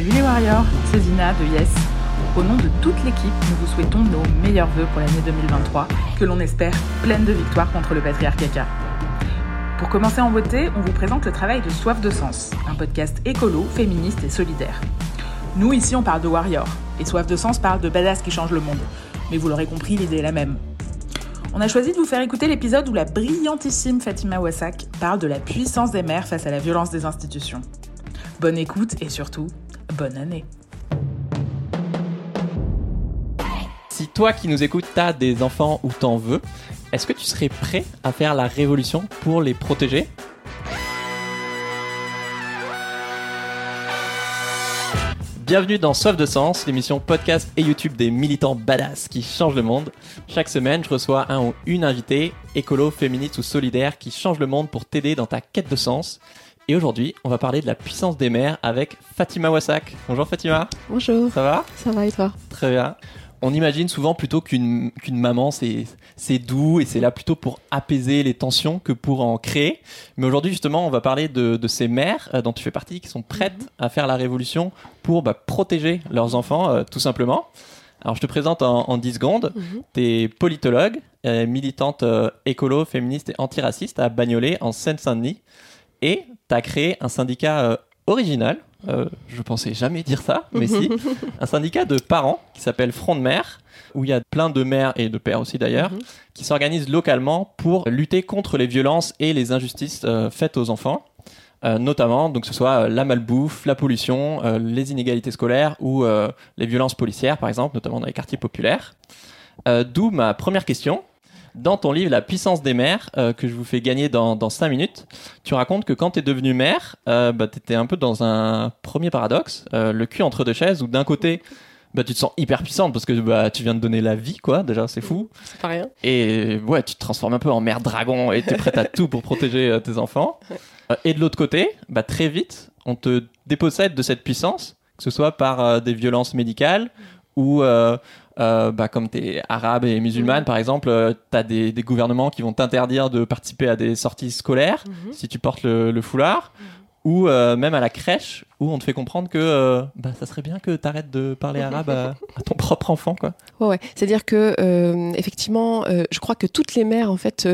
Salut les Warriors, c'est Zina de Yes. Au nom de toute l'équipe, nous vous souhaitons nos meilleurs vœux pour l'année 2023, que l'on espère pleine de victoires contre le patriarcat. Pour commencer en beauté, on vous présente le travail de Soif de Sens, un podcast écolo, féministe et solidaire. Nous, ici, on parle de Warriors, et Soif de Sens parle de badass qui change le monde. Mais vous l'aurez compris, l'idée est la même. On a choisi de vous faire écouter l'épisode où la brillantissime Fatima Wassak parle de la puissance des mères face à la violence des institutions. Bonne écoute et surtout, bonne année. Si toi qui nous écoutes, t'as des enfants ou t'en veux, est-ce que tu serais prêt à faire la révolution pour les protéger? Bienvenue dans Soif de Sens, l'émission podcast et YouTube des militants badass qui changent le monde. Chaque semaine, je reçois un ou une invitée, écolo, féministe ou solidaire, qui change le monde pour t'aider dans ta quête de sens. Et aujourd'hui, on va parler de la puissance des mères avec Fatima Wassak. Bonjour Fatima. Bonjour. Ça va? Ça va et toi? Très bien. On imagine souvent plutôt qu'une qu'une maman, c'est c'est doux et c'est là plutôt pour apaiser les tensions que pour en créer. Mais aujourd'hui, justement, on va parler de, de ces mères euh, dont tu fais partie qui sont prêtes à faire la révolution pour bah, protéger leurs enfants, euh, tout simplement. Alors, je te présente en, en 10 secondes. Mhm. Tu es politologue, euh, militante écolo, féministe et antiraciste à Bagnolet, en Seine-Saint-Denis. Et tu as créé un syndicat euh, original. Euh, je pensais jamais dire ça, mais si. Un syndicat de parents qui s'appelle Front de Mère, où il y a plein de mères et de pères aussi d'ailleurs, Mhm. qui s'organisent localement pour lutter contre les violences et les injustices euh, faites aux enfants. Euh, notamment, donc que ce soit euh, la malbouffe, la pollution, euh, les inégalités scolaires ou les violences policières, par exemple, notamment dans les quartiers populaires. D'où ma première question. Dans ton livre La puissance des mères, euh, que je vous fais gagner dans, dans 5 minutes, tu racontes que quand tu es devenue mère, euh, bah, tu étais un peu dans un premier paradoxe, euh, le cul entre deux chaises, où d'un côté, bah, tu te sens hyper puissante parce que bah, tu viens de donner la vie, quoi, déjà, c'est fou. C'est pas rien. Et ouais, tu te transformes un peu en mère dragon et tu es prête à tout pour protéger tes enfants. Et de l'autre côté, bah, très vite, on te dépossède de cette puissance, que ce soit par des violences médicales ou euh, euh, bah, comme tu es arabe et musulmane, par exemple, tu as des, des gouvernements qui vont t'interdire de participer à des sorties scolaires Mhm. si tu portes le, le foulard. Ou euh, même à la crèche où on te fait comprendre que euh, bah, ça serait bien que tu arrêtes de parler arabe à, à ton propre enfant. Quoi. Ouais, ouais. C'est-à-dire que euh, effectivement, euh, je crois que toutes les mères en fait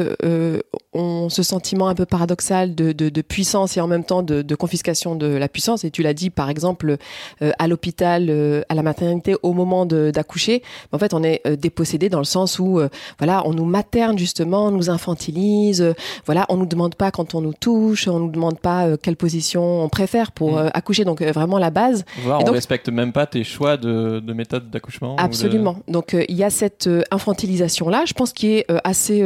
ont ce sentiment un peu paradoxal de, de, de puissance et en même temps de, de confiscation de la puissance. Et tu l'as dit, par exemple, à l'hôpital, à la maternité, au moment d'accoucher, en fait, on est dépossédé dans le sens où, voilà, on nous materne justement, on nous infantilise, voilà, on nous demande pas quand on nous touche, on nous demande pas quelle position on préfère pour Mm. Donc euh, vraiment la base. Voir, Et on respecte même pas tes choix de, de méthode d'accouchement. de- Absolument. Donc euh, il y a cette euh, infantilisation-là, je pense, qui est assez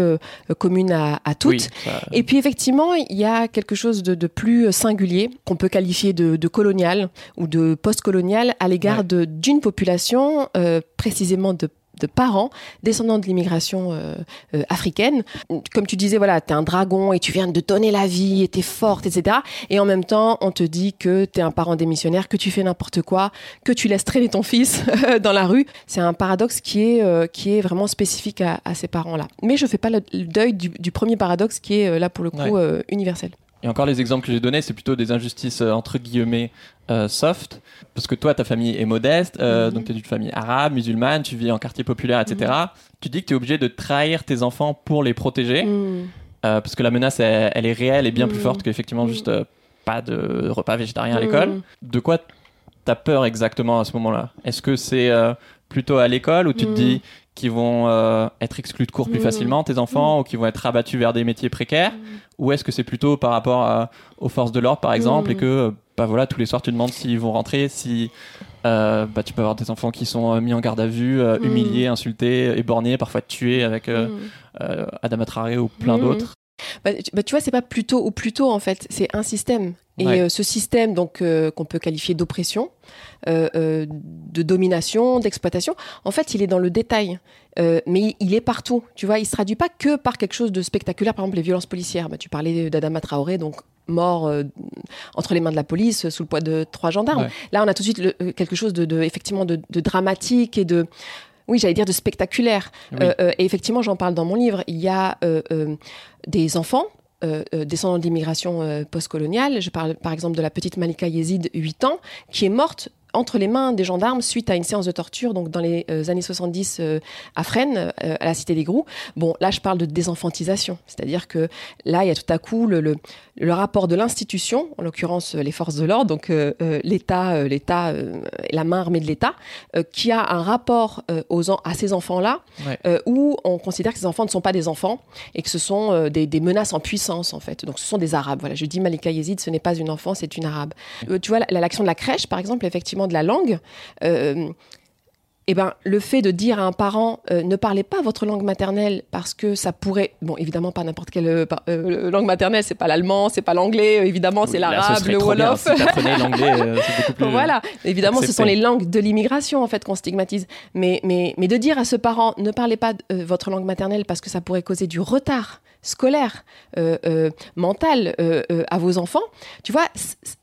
commune à, à toutes. Oui, ça- Et puis effectivement, il y a quelque chose de, de plus singulier qu'on peut qualifier de, de colonial ou de post-colonial à l'égard Ouais. d'une population, euh, précisément de de parents descendants de l'immigration euh, euh, africaine. Comme tu disais, voilà, t'es un dragon et tu viens de donner la vie et t'es forte, etc. Et en même temps, on te dit que t'es un parent démissionnaire, que tu fais n'importe quoi, que tu laisses traîner ton fils dans la rue. C'est un paradoxe qui est, euh, qui est vraiment spécifique à, ces parents-là. Mais je fais pas le, deuil du, premier paradoxe qui est là pour le coup universel. Et encore les exemples que j'ai donnés, c'est plutôt des injustices entre guillemets euh, soft, parce que toi, ta famille est modeste, euh, mhm. donc tu es d'une famille arabe, musulmane, tu vis en quartier populaire, etc. Mhm. Tu dis que tu es obligé de trahir tes enfants pour les protéger, mhm. euh, parce que la menace, elle, est réelle et bien plus forte qu'effectivement juste pas de repas végétarien à l'école. De quoi tu as peur exactement à ce moment-là? Est-ce que c'est plutôt à l'école où tu te dis qu'ils vont être exclus de cours plus facilement, tes enfants, ou qu'ils vont être rabattus vers des métiers précaires Ou est-ce que c'est plutôt par rapport aux forces de l'ordre, par exemple, et que bah voilà, tous les soirs tu demandes s'ils vont rentrer, si euh, bah, tu peux avoir des enfants qui sont euh, mis en garde à vue, euh, humiliés, insultés, éborgnés, parfois tués avec. Adama Traoré ou plein d'autres. Bah, bah, tu vois, c'est pas plutôt ou plutôt en fait, c'est un système. Et ce système donc qu'on peut qualifier d'oppression, de domination, d'exploitation, en fait, il est dans le détail. mais il est partout, tu vois, il se traduit pas que par quelque chose de spectaculaire, par exemple les violences policières. tu parlais d'Adama Traoré, donc mort euh, entre les mains de la police sous le poids de trois gendarmes. Là, on a tout de suite euh, quelque chose de, effectivement de, dramatique et de oui, j'allais dire de spectaculaire. Euh, et effectivement, j'en parle dans mon livre. Il y a des enfants descendants d'immigration postcoloniale. Je parle par exemple de la petite Malika Yezid, 8 ans, qui est morte entre les mains des gendarmes suite à une séance de torture, donc dans les euh, années 70 euh, à Fresnes, euh, à la Cité des Grous. Bon, là, je parle de désenfantisation, c'est-à-dire que là, il y a tout à coup le, le, rapport de l'institution, en l'occurrence les forces de l'ordre, donc l'État, l'État, la main armée de l'État, qui a un rapport aux à ces enfants-là, où on considère que ces enfants ne sont pas des enfants et que ce sont des, des, menaces en puissance, en fait. Donc, ce sont des Arabes. Voilà, je dis Malika Yezid, ce n'est pas une enfant, c'est une Arabe. tu vois, l'action de la crèche, par exemple, effectivement, de la langue, euh, eh ben, le fait de dire à un parent euh, ne parlez pas votre langue maternelle parce que ça pourrait, bon, évidemment pas n'importe quelle euh, langue maternelle, c'est pas l'allemand, c'est pas l'anglais, évidemment c'est l'arabe, le wolof. voilà, évidemment ce sont les langues de l'immigration en fait qu'on stigmatise. Mais, mais, mais de dire à ce parent ne parlez pas votre langue maternelle parce que ça pourrait causer du retard scolaire, euh, euh, mental euh, à vos enfants, tu vois,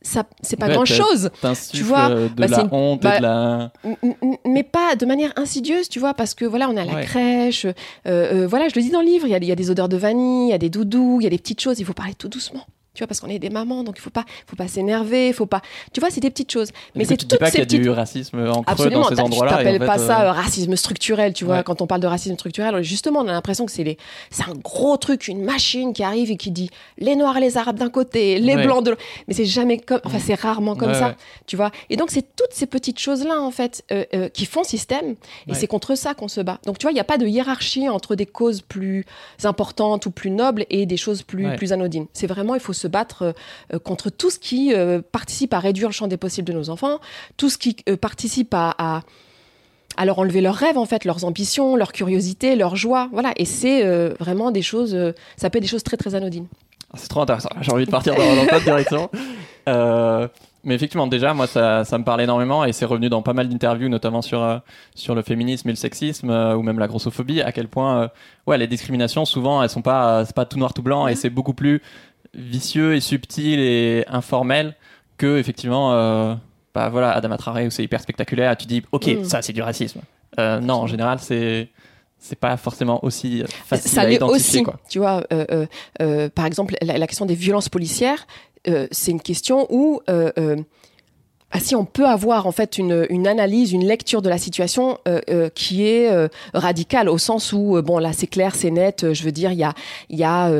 ça, c'est pas grand chose. Tu vois, de bah, la honte, de bah, la... mais pas de manière insidieuse, tu vois, parce que voilà, on est à la crèche, voilà, je le dis dans le livre, il y, y, a des odeurs de vanille, il y a des doudous, il y a des petites choses, il faut parler tout doucement tu vois, parce qu'on est des mamans, donc il faut pas, faut pas s'énerver, faut pas, tu vois, c'est des petites choses. Mais c'est tout. dis pas y a du racisme en creux dans ces endroits-là. T'appelle pas ça euh, racisme structurel, tu vois. Quand on parle de racisme structurel, justement, on a l'impression que c'est les, c'est un gros truc, une machine qui arrive et qui dit les noirs et les arabes d'un côté, les blancs de l'autre. Mais c'est jamais comme, enfin, c'est rarement comme ça, tu vois. Et donc c'est toutes ces petites choses-là en fait euh, euh, qui font système, et c'est contre ça qu'on se bat. Donc tu vois, il n'y a pas de hiérarchie entre des causes plus importantes ou plus nobles et des choses plus plus anodines. C'est vraiment, il faut se battre euh, contre tout ce qui euh, participe à réduire le champ des possibles de nos enfants, tout ce qui euh, participe à, à leur enlever leurs rêves, en fait, leurs ambitions, leur curiosité, leur joie. Voilà. Et c'est vraiment des choses, ça peut être des choses très, très anodines. Ah, c'est trop intéressant. J'ai envie de partir dans, dans direction. mais effectivement, déjà, moi, ça, ça, me parle énormément et c'est revenu dans pas mal d'interviews, notamment sur, sur le féminisme et le sexisme ou même la grossophobie, à quel point, ouais, les discriminations, souvent, elles sont pas, c'est pas tout noir, tout blanc et c'est beaucoup plus vicieux et subtil et informel que effectivement euh, bah voilà Adama Traoré où c'est hyper spectaculaire tu dis ok mm. ça c'est du racisme euh, non en général c'est c'est pas forcément aussi facile ça à identifier aussi, quoi. tu vois euh, par exemple la, question des violences policières c'est une question où ah, si on peut avoir en fait une, une, analyse, une lecture de la situation qui est radicale au sens où bon là c'est clair, c'est net. Je veux dire, il y a, il y a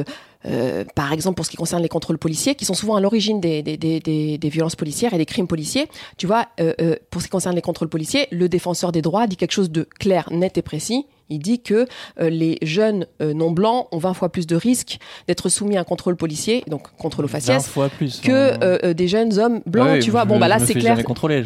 euh, par exemple pour ce qui concerne les contrôles policiers, qui sont souvent à l'origine des, des, des, des, violences policières et des crimes policiers. Tu vois, euh, euh, pour ce qui concerne les contrôles policiers, le défenseur des droits dit quelque chose de clair, net et précis. Il dit que euh, les jeunes euh, non blancs ont 20 fois plus de risques d'être soumis à un contrôle policier, donc contrôle au faciès, que hein. euh, des jeunes hommes blancs. tu vois, bon bah là c'est clair.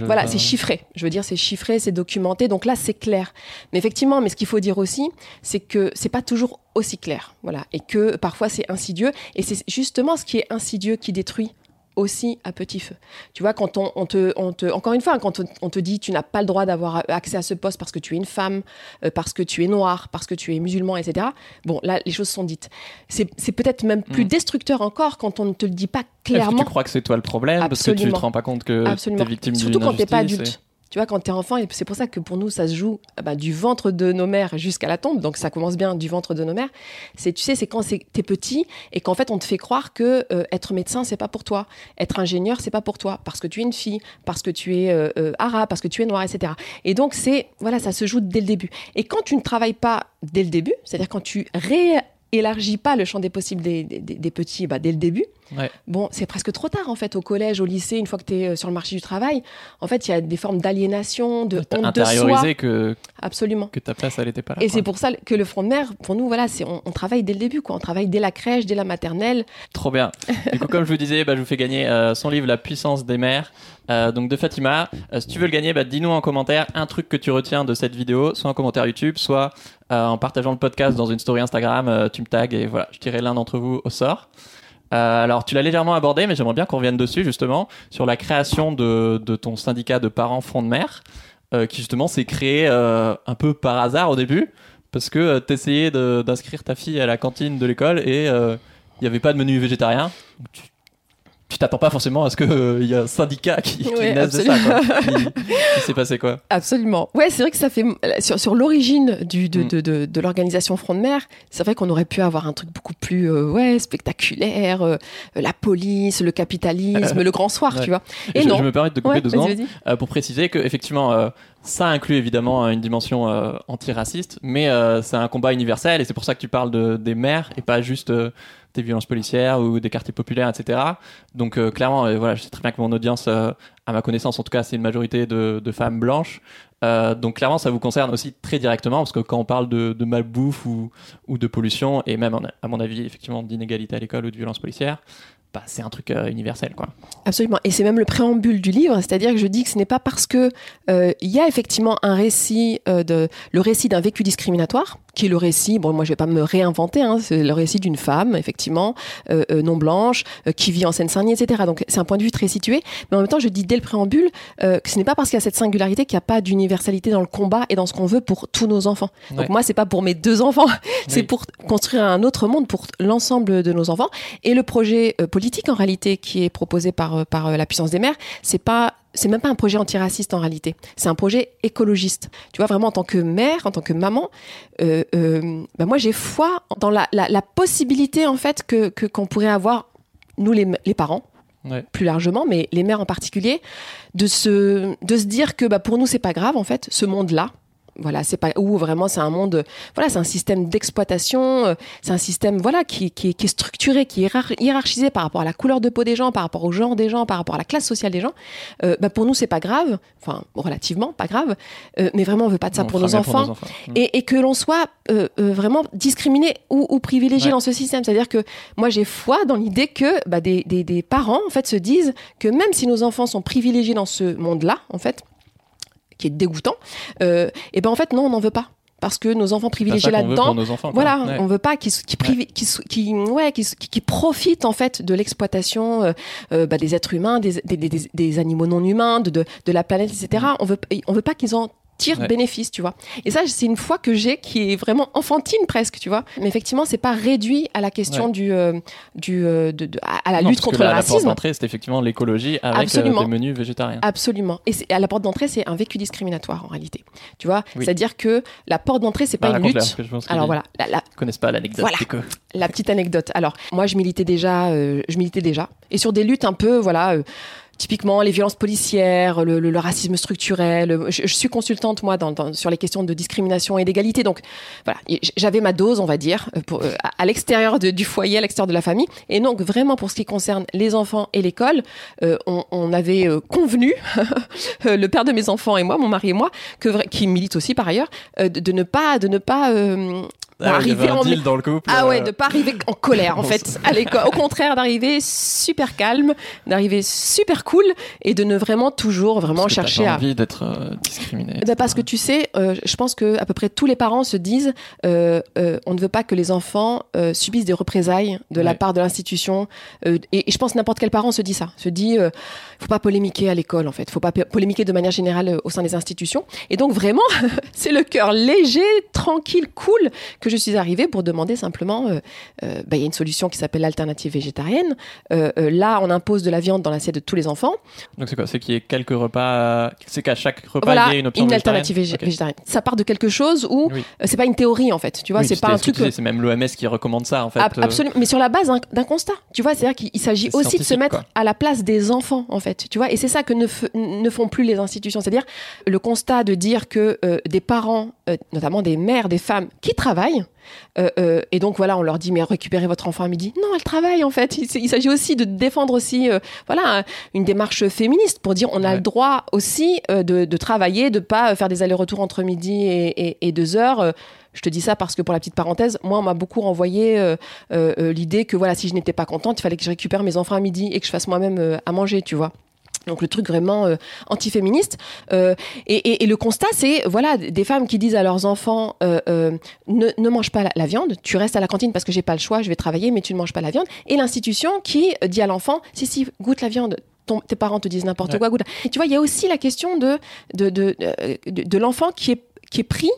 voilà, c'est chiffré. Je veux dire, c'est chiffré, c'est documenté. Donc là c'est clair. Mais effectivement, mais ce qu'il faut dire aussi, c'est que c'est pas toujours aussi clair. Voilà, et que parfois c'est insidieux. Et c'est justement ce qui est insidieux qui détruit aussi à petit feu. Tu vois, quand on, on te, on te, encore une fois, quand on, on te dit tu n'as pas le droit d'avoir accès à ce poste parce que tu es une femme, euh, parce que tu es noir, parce que tu es musulman, etc. Bon, là, les choses sont dites. C'est peut-être même plus Mm. destructeur encore quand on ne te le dit pas clairement. tu crois que c'est toi le problème? Parce que tu Absolument. te rends pas compte que tu Absolument. es victime d'une Surtout quand t'es pas injustice et- adulte. Tu vois, quand t'es enfant, c'est pour ça que pour nous, ça se joue ah bah, du ventre de nos mères jusqu'à la tombe. Donc ça commence bien du ventre de nos mères. C'est, tu sais, c'est quand t'es petit et qu'en fait on te fait croire que euh, être médecin c'est pas pour toi, être ingénieur c'est pas pour toi, parce que tu es une fille, parce que tu es euh, euh, arabe, parce que tu es noire, etc. Et donc c'est voilà, ça se joue dès le début. Et quand tu ne travailles pas dès le début, c'est-à-dire quand tu réélargis pas le champ des possibles des petits bah, dès le début, Ouais. Bon, c'est presque trop tard en fait au collège, au lycée, une fois que tu es sur le marché du travail. En fait, il y a des formes d'aliénation, de honte de soi. que, Absolument. que ta place, elle était pas là. Et c'est pour ça que le front de mer, pour nous, voilà, c'est on, on travaille dès le début, quoi. On travaille dès la crèche, dès la maternelle. Trop bien. Du coup, comme je vous disais, bah, je vous fais gagner euh, son livre La puissance des mères. euh, donc de Fatima. Euh, si tu veux le gagner, bah, dis-nous en commentaire un truc que tu retiens de cette vidéo, soit en commentaire YouTube, soit euh, en partageant le podcast dans une story Instagram. euh, tu me tags et voilà, je tirerai l'un d'entre vous au sort. Euh, alors, tu l'as légèrement abordé, mais j'aimerais bien qu'on revienne dessus justement sur la création de, ton syndicat de parents front de mer, euh, qui justement s'est créé euh, un peu par hasard au début, parce que tu t'essayais d'inscrire ta fille à la cantine de l'école et il n'y avait pas de menu végétarien. Tu t'attends pas forcément à ce qu'il y ait un syndicat qui, qui Ouais, naisse de ça. Il s'est passé quoi Absolument. Ouais, c'est vrai que ça fait sur, sur l'origine du de, Mm. de, de, de l'organisation Front de Mer. C'est vrai qu'on aurait pu avoir un truc beaucoup plus euh, ouais spectaculaire, euh, la police, le capitalisme, le grand soir, Ouais. tu vois. Et je, non. je me permets de couper Ouais, deux secondes euh, pour préciser que effectivement euh, ça inclut évidemment une dimension euh, antiraciste, mais euh, c'est un combat universel et c'est pour ça que tu parles de, des mères et pas juste euh, des violences policières ou des quartiers populaires, etc. Donc euh, clairement, euh, voilà, je sais très bien que mon audience, euh, à ma connaissance en tout cas, c'est une majorité de, femmes blanches. Euh, donc clairement, ça vous concerne aussi très directement parce que quand on parle de, malbouffe ou, ou de pollution et même à mon avis effectivement d'inégalité à l'école ou de violences policières, bah, c'est un truc euh, universel quoi. Absolument. Et c'est même le préambule du livre, c'est-à-dire que je dis que ce n'est pas parce que euh, y a effectivement un récit euh, de le récit d'un vécu discriminatoire, qui est le récit. Bon, moi je vais pas me réinventer. Hein, c'est le récit d'une femme, effectivement, euh, euh, non blanche, euh, qui vit en Seine-Saint-Denis, etc. Donc c'est un point de vue très situé. Mais en même temps, je dis dès le préambule euh, que ce n'est pas parce qu'il y a cette singularité qu'il n'y a pas d'universalité dans le combat et dans ce qu'on veut pour tous nos enfants. Donc moi, c'est pas pour mes deux enfants, c'est Oui. pour construire un autre monde pour l'ensemble de nos enfants. Et le projet euh, politique, en réalité, qui est proposé par, euh, par la puissance des mères, c'est pas c'est même pas un projet antiraciste en réalité. C'est un projet écologiste. Tu vois, vraiment en tant que mère, en tant que maman, euh, euh, bah moi j'ai foi dans la, la, la possibilité en fait que qu'on pourrait avoir nous les, les parents Ouais. plus largement, mais les mères en particulier, de se de se dire que bah pour nous c'est pas grave en fait ce monde là. Voilà, c'est pas où vraiment c'est un monde, voilà, c'est un système d'exploitation, euh, c'est un système voilà qui, qui, est- qui est structuré, qui est hiérar- hiérarchisé par rapport à la couleur de peau des gens, par rapport au genre des gens, par rapport à la classe sociale des gens. Euh, bah pour nous c'est pas grave, enfin relativement pas grave, euh, mais vraiment on veut pas de ça pour nos, enfants, et, et que l'on soit euh, euh, vraiment discriminé ou, ou privilégié Ouais. dans ce système. C'est-à-dire que moi j'ai foi dans l'idée que bah, des, des, des parents en fait se disent que même si nos enfants sont privilégiés dans ce monde-là, en fait, qui est dégoûtant, euh, et ben en fait non on n'en veut pas. Parce que nos enfants privilégiés là-dedans. voilà, Ouais. on veut pas qu'ils qui ouais, profitent en fait de l'exploitation euh, euh, bah, des êtres humains, des, des, des- des animaux non humains, de, de, de la planète, etc. On veut on veut pas qu'ils en tirent Ouais. bénéfice, tu vois. Et ça, c'est une foi que j'ai qui est vraiment enfantine presque, tu vois. Mais effectivement, c'est pas réduit à la question Ouais. du euh, du euh, de, de- à la Non, lutte parce que contre la- le La porte racisme. d'entrée, c'est effectivement l'écologie avec euh, des menus végétariens. Absolument. Et à la porte d'entrée, c'est un vécu discriminatoire en réalité. Tu vois, Oui. c'est-à-dire que la porte d'entrée, c'est Bah, pas une lutte. parce que je pense que Alors voilà, la, connaissent pas l'anecdote. Voilà. la petite anecdote. Alors, moi, je militais déjà, euh, je militais déjà, et sur des luttes un peu, voilà, typiquement les violences policières, le, le- le racisme structurel. Je, je suis consultante moi dans, dans- sur les questions de discrimination et d'égalité, donc voilà, j'avais ma dose, on va dire, euh, pour, euh, à, l'extérieur du foyer, à l'extérieur de la famille, et donc vraiment pour ce qui concerne les enfants et l'école, euh, on, on avait euh, convenu, le père de mes enfants et moi, mon mari et moi, que qui milite aussi par ailleurs, de ne pas, de ne pas euh, Ah en deal dans le couple. ouais, de pas arriver en colère en fait à l'école. Au contraire, d'arriver super calme, d'arriver super cool et de ne vraiment toujours vraiment parce que chercher pas à. envie d'être euh, discriminé. Bah, parce que tu sais, euh, je pense que à peu près tous les parents se disent, euh, on ne veut pas que les enfants subissent des représailles de la part de l'institution. Et, et je pense que n'importe quel parent se dit ça, se dit, faut pas polémiquer à l'école en fait, faut pas po- polémiquer de manière générale au sein des institutions. Et donc vraiment, c'est le cœur léger, tranquille, cool que je suis arrivée pour demander simplement, euh, euh, bah, il y a une solution qui s'appelle l'alternative végétarienne. Euh, là, on impose de la viande dans l'assiette de tous les enfants. Donc c'est quoi? C'est qu'il y ait quelques repas. C'est qu'à chaque repas voilà, il y ait une option végétarienne? alternative végétarienne. Ça part de quelque chose où Oui. c'est pas une théorie en fait, tu vois, Oui, c'est pas un truc. C'est même l'OMS qui recommande ça en fait. Ab- Absolument, mais sur la base d'un- constat, tu vois, c'est-à-dire qu'il il s'agit aussi de se mettre quoi. à la place des enfants, en fait, tu vois, et c'est ça que ne, font plus les institutions, c'est-à-dire le constat de dire que des parents, euh, notamment des mères, des femmes qui travaillent, euh, euh, et donc voilà, on leur dit mais récupérez votre enfant à midi. Non, elle travaille en fait. Il, s'agit aussi de défendre aussi, voilà, une démarche féministe pour dire on a Ouais. le droit aussi de, de travailler, de pas faire des allers-retours entre midi et, et- et deux heures. Je te dis ça parce que pour la petite parenthèse, moi on m'a beaucoup renvoyé euh, euh, euh, l'idée que voilà si je n'étais pas contente, il fallait que je récupère mes enfants à midi et que je fasse moi-même euh, à manger, tu vois. Donc le truc vraiment euh, antiféministe. Euh, et, et- et le constat, c'est voilà des femmes qui disent à leurs enfants euh, euh, ne, ne mange pas la, la viande, tu restes à la cantine parce que j'ai pas le choix, je vais travailler, mais tu ne manges pas la viande. Et l'institution qui dit à l'enfant si si goûte la viande. Ton- tes parents te disent n'importe Ouais. quoi, goûte. Et tu vois, il y a aussi la question de de, de, de, de l'enfant qui est qui est pris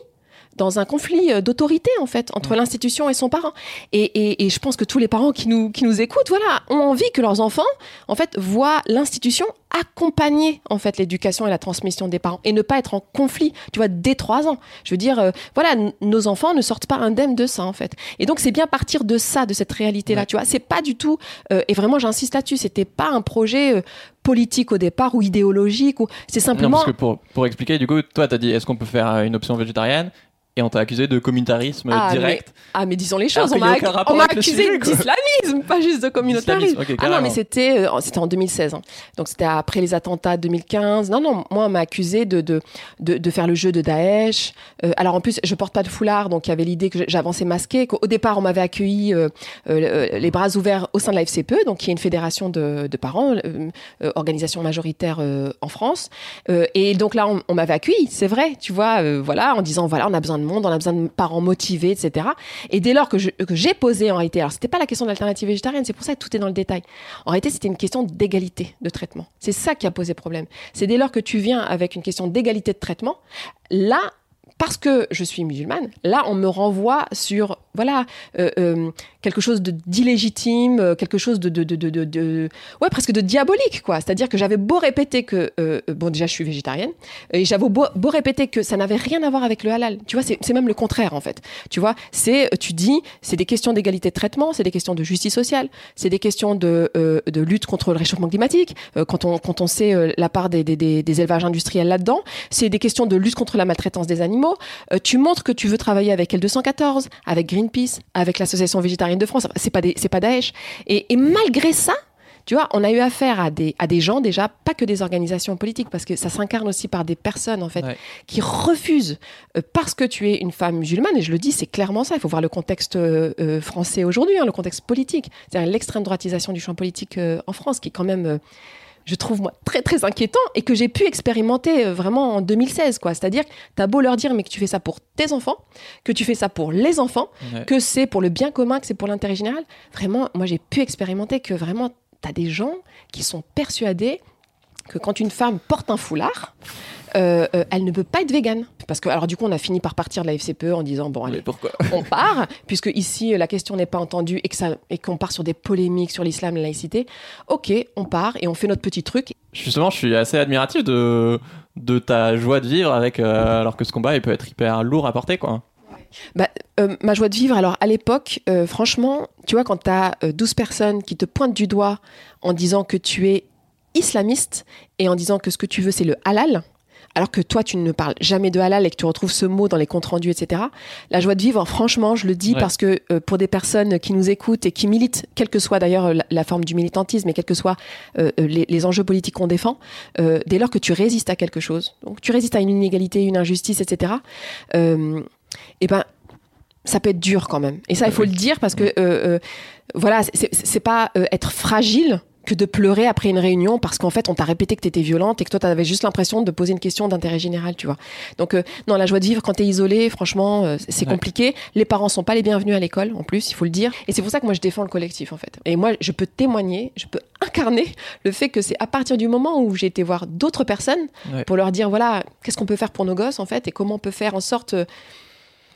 dans un conflit euh, d'autorité en fait entre Ouais. l'institution et son parent. Et, et, et je pense que tous les parents qui nous qui nous écoutent, voilà, ont envie que leurs enfants en fait voient l'institution accompagner en fait l'éducation et la transmission des parents et ne pas être en conflit. Tu vois, dès trois ans. Je veux dire, euh, voilà, nos enfants ne sortent pas indemnes de ça en fait. Et donc c'est bien partir de ça, de cette réalité là. Ouais. Tu vois, c'est pas du tout. euh, et vraiment, j'insiste là-dessus. C'était pas un projet. euh, politique au départ ou idéologique ou c'est Non, simplement parce que pour, pour expliquer, du coup, toi, t'as dit est-ce qu'on peut faire une option végétarienne? Et on t'a accusé de communautarisme Ah, direct. Ah, mais disons les choses. On m'a accusé d'islamisme, pas juste de communautarisme. Ah non, mais c'était euh, c'était en 2016. hein. Donc c'était après les attentats de 2015. Non, non, moi, on m'a accusé de, de, de, de faire le jeu de Daesh. Euh, alors en plus, je porte pas de foulard, donc il y avait l'idée que j'avançais masqué. Qu'au départ, on m'avait accueilli euh, euh, les bras ouverts au sein de la FCPE, donc qui est une fédération de, de parents, organisation majoritaire en France. Et donc là, on, on m'avait accueilli, c'est vrai, tu vois, voilà, en disant voilà, on a besoin de monde, on a besoin de parents motivés, etc. Et dès lors que j'ai posé en réalité, alors c'était pas la question de l'alternative végétarienne, c'est pour ça que tout est dans le détail. En réalité, c'était une question d'égalité de traitement. C'est ça qui a posé problème. C'est dès lors que tu viens avec une question d'égalité de traitement, là, parce que je suis musulmane, là, on me renvoie sur, voilà, euh, euh, quelque chose d'illégitime, euh, quelque chose de, de, de, de, ouais, presque de diabolique, quoi. C'est-à-dire que j'avais beau répéter que, bon, déjà, je suis végétarienne, et j'avais beau, répéter que ça n'avait rien à voir avec le halal. Tu vois, c'est même le contraire, en fait. Tu vois, c'est, tu dis, c'est des questions d'égalité de traitement, c'est des questions de justice sociale, c'est des questions de, de lutte contre le réchauffement climatique, quand, on, quand on sait la part des, des élevages industriels là-dedans, c'est des questions de lutte contre la maltraitance des animaux. Euh, tu montres que tu veux travailler avec L214, avec Greenpeace, avec l'Association végétarienne de France. C'est pas des, c'est pas Daesh. Et, et malgré ça, tu vois, on a eu affaire à des, à des gens déjà, pas que des organisations politiques, parce que ça s'incarne aussi par des personnes, en fait, Ouais. qui refusent, euh, parce que tu es une femme musulmane, et je le dis, c'est clairement ça, il faut voir le contexte euh, euh, français aujourd'hui, hein, le contexte politique, c'est-à-dire l'extrême droitisation du champ politique euh, en France, qui est quand même... je trouve moi très très inquiétant et que j'ai pu expérimenter euh, vraiment en 2016 quoi c'est-à-dire tu as beau leur dire mais que tu fais ça pour tes enfants que tu fais ça pour les enfants Ouais. que c'est pour le bien commun, que c'est pour l'intérêt général. Vraiment, moi j'ai pu expérimenter que vraiment, tu as des gens qui sont persuadés que quand une femme porte un foulard, euh, euh, elle ne peut pas être végane. Parce que, alors du coup, on a fini par partir de la FCPE en disant, bon, allez, Mais pourquoi? on part, puisque ici, la question n'est pas entendue et que ça- et qu'on part sur des polémiques sur l'islam, la laïcité. Ok, on part et on fait notre petit truc. Justement, je suis assez admiratif de, de ta joie de vivre avec, euh, alors que ce combat, il peut être hyper lourd à porter, quoi. Bah, euh, ma joie de vivre, alors à l'époque, euh, franchement, tu vois, quand tu as 12 personnes qui te pointent du doigt en disant que tu es islamiste et en disant que ce que tu veux, c'est le halal, alors que toi, tu ne parles jamais de halal et que tu retrouves ce mot dans les comptes rendus, etc. La joie de vivre, franchement, je le dis Ouais. parce que euh, pour des personnes qui nous écoutent et qui militent, quelle que soit d'ailleurs la, la forme du militantisme et quels que soient euh, euh, les, les enjeux politiques qu'on défend, euh, dès lors que tu résistes à quelque chose, donc tu résistes à une inégalité, une injustice, etc., euh, eh ben, ça peut être dur quand même. Et ça, il faut le dire parce que, euh, euh, voilà, c'est- pas euh, être fragile que de pleurer après une réunion parce qu'en fait, on t'a répété que t'étais violente et que toi, t'avais juste l'impression de poser une question d'intérêt général, tu vois. Donc, euh, non, la joie de vivre quand t'es isolé, franchement, euh, c'est Ouais. compliqué. Les parents sont pas les bienvenus à l'école, en plus, il faut le dire. Et c'est pour ça que moi, je défends le collectif, en fait. Et moi, je peux témoigner, je peux incarner le fait que c'est à partir du moment où j'ai été voir d'autres personnes Ouais. pour leur dire, voilà, qu'est-ce qu'on peut faire pour nos gosses, en fait, et comment on peut faire en sorte...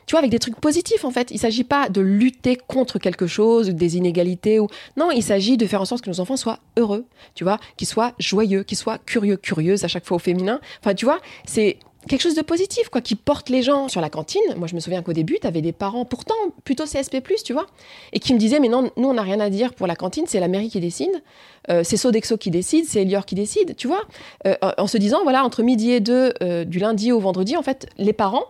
tu vois, avec des trucs positifs en fait. Il s'agit pas de lutter contre quelque chose, des inégalités ou non. Il s'agit de faire en sorte que nos enfants soient heureux, tu vois, qu'ils soient joyeux, qu'ils soient curieux, curieuses à chaque fois au féminin. Enfin, tu vois, c'est quelque chose de positif quoi, qui porte les gens sur la cantine. Moi, je me souviens qu'au début, tu avais des parents pourtant plutôt CSP+, tu vois, et qui me disaient mais non, nous on n'a rien à dire pour la cantine, c'est la mairie qui décide, Euh, c'est Sodexo qui décide, c'est Elior qui décide, tu vois. Euh, en se disant voilà entre midi et deux, euh, du lundi au vendredi, en fait, les parents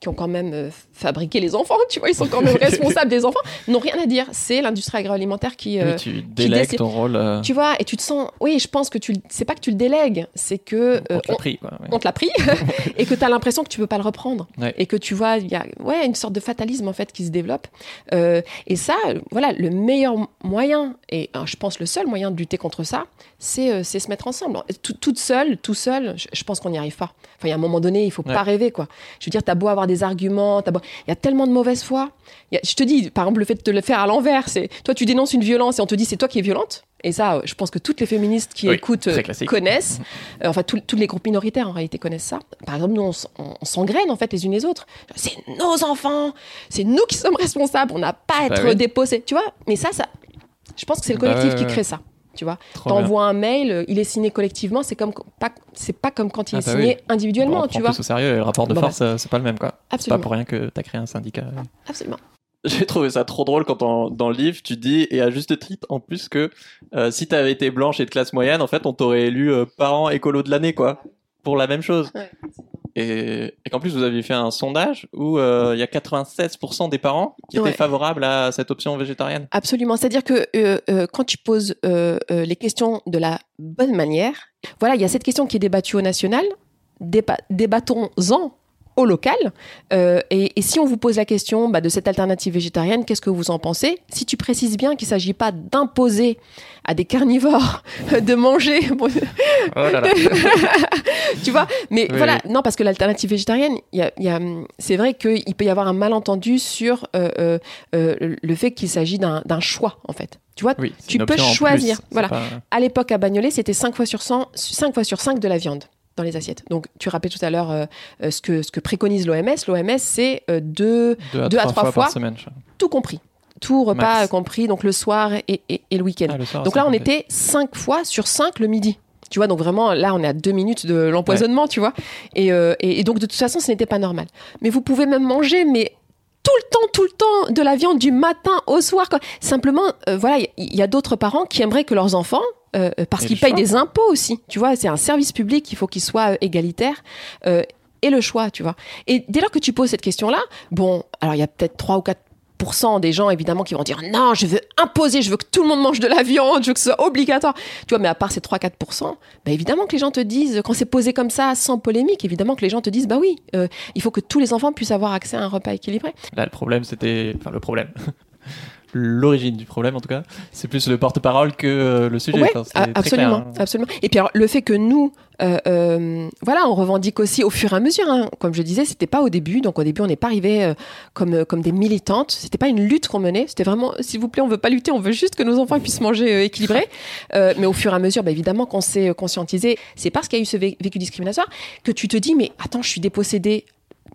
qui ont quand même euh, fabriqué les enfants, tu vois, ils sont quand même responsables des enfants, n'ont rien à dire. C'est l'industrie agroalimentaire qui, euh, Oui, tu délègues ton rôle euh, tu vois, et tu te sens, oui, je pense que tu, c'est pas que tu le délègues, c'est que on te l'a pris. Quoi, ouais. on te l'a pris et que tu as l'impression que tu peux pas le reprendre Ouais. et que tu vois, il y a, ouais, une sorte de fatalisme en fait qui se développe. Euh, et ça, voilà, le meilleur moyen et euh, je pense le seul moyen de lutter contre ça, c'est euh, se mettre ensemble. Tout- toute seule, tout seul, je, je pense qu'on n'y arrive pas. Enfin, il y a un moment donné, il faut Ouais. pas rêver quoi. Je veux dire, t'as beau avoir des arguments, il y a tellement de mauvaise foi. Il y a- je te dis, par exemple, le fait de te le faire à l'envers, c'est toi tu dénonces une violence et on te dit c'est toi qui es violente. Et ça, euh, je pense que toutes les féministes qui Oui, écoutent euh, connaissent. Euh, enfin, tous les groupes minoritaires en réalité connaissent ça. Par exemple, nous, on, on- on s'engraine en fait les unes les autres. C'est nos enfants, c'est nous qui sommes responsables. On n'a pas à Bah être oui. déposés. Tu vois? Mais ça, ça, je pense que c'est le Bah collectif qui crée ça. Tu vois. T'envoies un mail, euh, il est signé collectivement. C'est comme pas, c'est pas comme quand il Ah est bah signé oui. individuellement. on tu vois plus au sérieux le rapport de Bon, force, euh, c'est pas le même. quoi. C'est pas pour rien que tu as créé un syndicat. Absolument. J'ai trouvé ça trop drôle quand on- dans le livre tu dis, et à juste titre en plus, que euh, si t'avais été blanche et de classe moyenne, en fait on t'aurait élu euh, parent écolo de l'année, quoi. Pour la même chose. Ouais. Et, et qu'en plus vous aviez fait un sondage où euh, il y a 96% des parents qui Ouais. étaient favorables à cette option végétarienne. Absolument. C'est-à-dire que euh, euh, quand tu poses les questions de la bonne manière, voilà, il y a cette question qui est débattue au national, déba- débattons-en au local. Euh, et, et si on vous pose la question bah, de cette alternative végétarienne, qu'est-ce que vous en pensez? Si tu précises bien qu'il ne s'agit pas d'imposer à des carnivores de manger, bon, Oh là là. tu vois? Mais Oui, voilà non parce que l'alternative végétarienne il y a, y a, c'est vrai qu'il peut y avoir un malentendu sur euh, euh, le fait qu'il s'agit d'un d'un choix en fait tu vois? Oui, Tu peux plus, choisir, voilà. pas- à l'époque à Bagnolet c'était 5 fois sur 100 5 fois sur 5 de la viande dans les assiettes donc tu rappelais tout à l'heure euh, euh, ce que ce que préconise l'OMS l'OMS c'est euh, deux deux à deux à trois fois, fois. par semaine. tout compris tout repas Max. compris donc le soir et, et- et le week-end Ah, donc là, on était 5 fois sur 5 le midi. Tu vois, donc vraiment, là, on est à deux minutes de l'empoisonnement, tu vois. Et, euh, et, et donc, de toute façon, ce n'était pas normal. Mais vous pouvez même manger, mais tout le temps, tout le temps, de la viande du matin au soir. quoi. Simplement, euh, voilà, il y, il y a d'autres parents qui aimeraient que leurs enfants, euh, parce qu'ils payent choix. des impôts aussi, tu vois, c'est un service public, il faut qu'il soit égalitaire. euh, et le choix, tu vois. Et dès lors que tu poses cette question-là, bon, alors il y a peut-être 3 ou 4% des gens évidemment qui vont dire non je veux imposer je veux que tout le monde mange de la viande je veux que ce soit obligatoire tu vois mais à part ces 3-4% bah évidemment que les gens te disent quand c'est posé comme ça sans polémique évidemment que les gens te disent bah oui euh, il faut que tous les enfants puissent avoir accès à un repas équilibré Là, le problème, c'était. Enfin, le problème. L'origine du problème, en tout cas, c'est plus le porte-parole que euh, le sujet. Ouais, Enfin, c'est a- très absolument, clair, hein. absolument. Et puis alors, le fait que nous, euh, euh, voilà, on revendique aussi au fur et à mesure. hein. Comme je disais, c'était pas au début. Donc au début, on n'est pas arrivé comme comme des militantes. C'était pas une lutte qu'on menait. C'était vraiment, s'il vous plaît, on veut pas lutter. On veut juste que nos enfants puissent manger équilibré. Mais au fur et à mesure, bah, évidemment, qu'on s'est conscientisé. C'est parce qu'il y a eu ce vé- vécu discriminatoire que tu te dis, mais attends, je suis dépossédée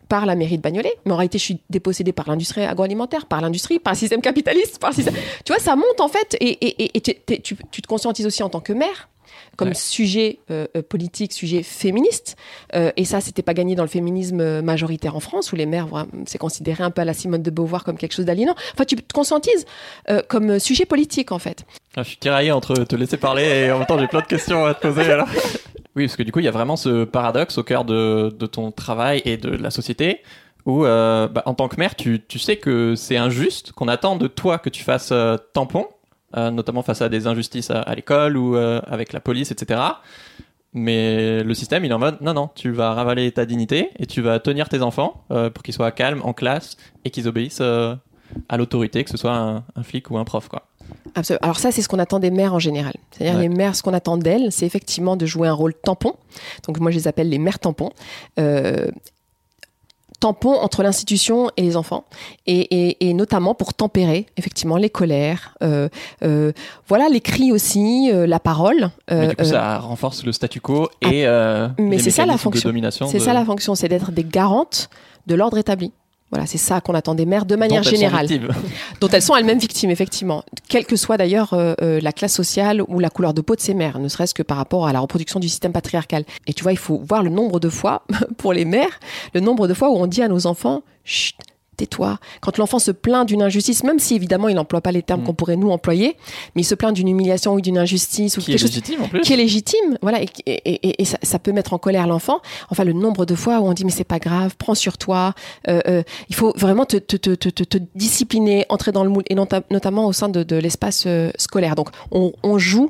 par la mairie de Bagnolet, mais en réalité, je suis dépossédée par l'industrie agroalimentaire, par l'industrie, par le système capitaliste, par le système... Tu vois, ça monte en fait, et, tu, tu te conscientises aussi en tant que mère, comme Ouais. sujet euh, euh, politique, sujet féministe. Euh, et ça, c'était pas gagné dans le féminisme majoritaire en France, où les mères, voilà, c'est considéré un peu à la Simone de Beauvoir comme quelque chose d'aliénant. Enfin, tu te conscientises euh, comme sujet politique, en fait. Ah, je suis tiraillé entre te laisser parler et en même temps j'ai plein de questions à te poser alors. Oui, parce que du coup il y a vraiment ce paradoxe au cœur de, ton travail et de la société où euh, bah, en tant que mère tu, sais que c'est injuste, qu'on attend de toi que tu fasses euh, tampon, euh, notamment face à des injustices à, l'école ou avec la police, etc. Mais le système, il est en mode non, non, tu vas ravaler ta dignité et tu vas tenir tes enfants pour qu'ils soient calmes en classe et qu'ils obéissent à l'autorité, que ce soit un, un flic ou un prof, quoi. Absolument. Alors ça, c'est ce qu'on attend des mères en général. C'est-à-dire Ouais. les mères, ce qu'on attend d'elles, c'est effectivement de jouer un rôle tampon. Donc moi, je les appelle les mères tampons. Euh, tampon entre l'institution et les enfants, et, et- et notamment pour tempérer effectivement les colères, euh, euh, voilà les cris aussi, euh, la parole. Mais du coup, ça renforce le statu quo et euh, mais c'est ça la fonction. c'est de- ça la fonction, c'est d'être des garantes de l'ordre établi. Voilà, c'est ça qu'on attend des mères de manière elles générale. victimes. dont elles sont elles-mêmes victimes, effectivement, quelle que soit d'ailleurs euh, euh, la classe sociale ou la couleur de peau de ces mères, ne serait-ce que par rapport à la reproduction du système patriarcal. Et tu vois, il faut voir le nombre de fois, pour les mères, le nombre de fois où on dit à nos enfants, chut, tais-toi. Quand l'enfant se plaint d'une injustice, même si évidemment il n'emploie pas les termes Mm. qu'on pourrait nous employer, mais il se plaint d'une humiliation ou d'une injustice ou Qui est chose légitime en plus. qui est légitime, voilà, et, et- et- et ça, ça peut mettre en colère l'enfant. Enfin, le nombre de fois où on dit mais c'est pas grave, prends sur toi. euh, euh, il faut vraiment te, te, te, te, te- te discipliner, entrer dans le moule, et nota- notamment au sein de, de l'espace euh, scolaire. Donc, on, on joue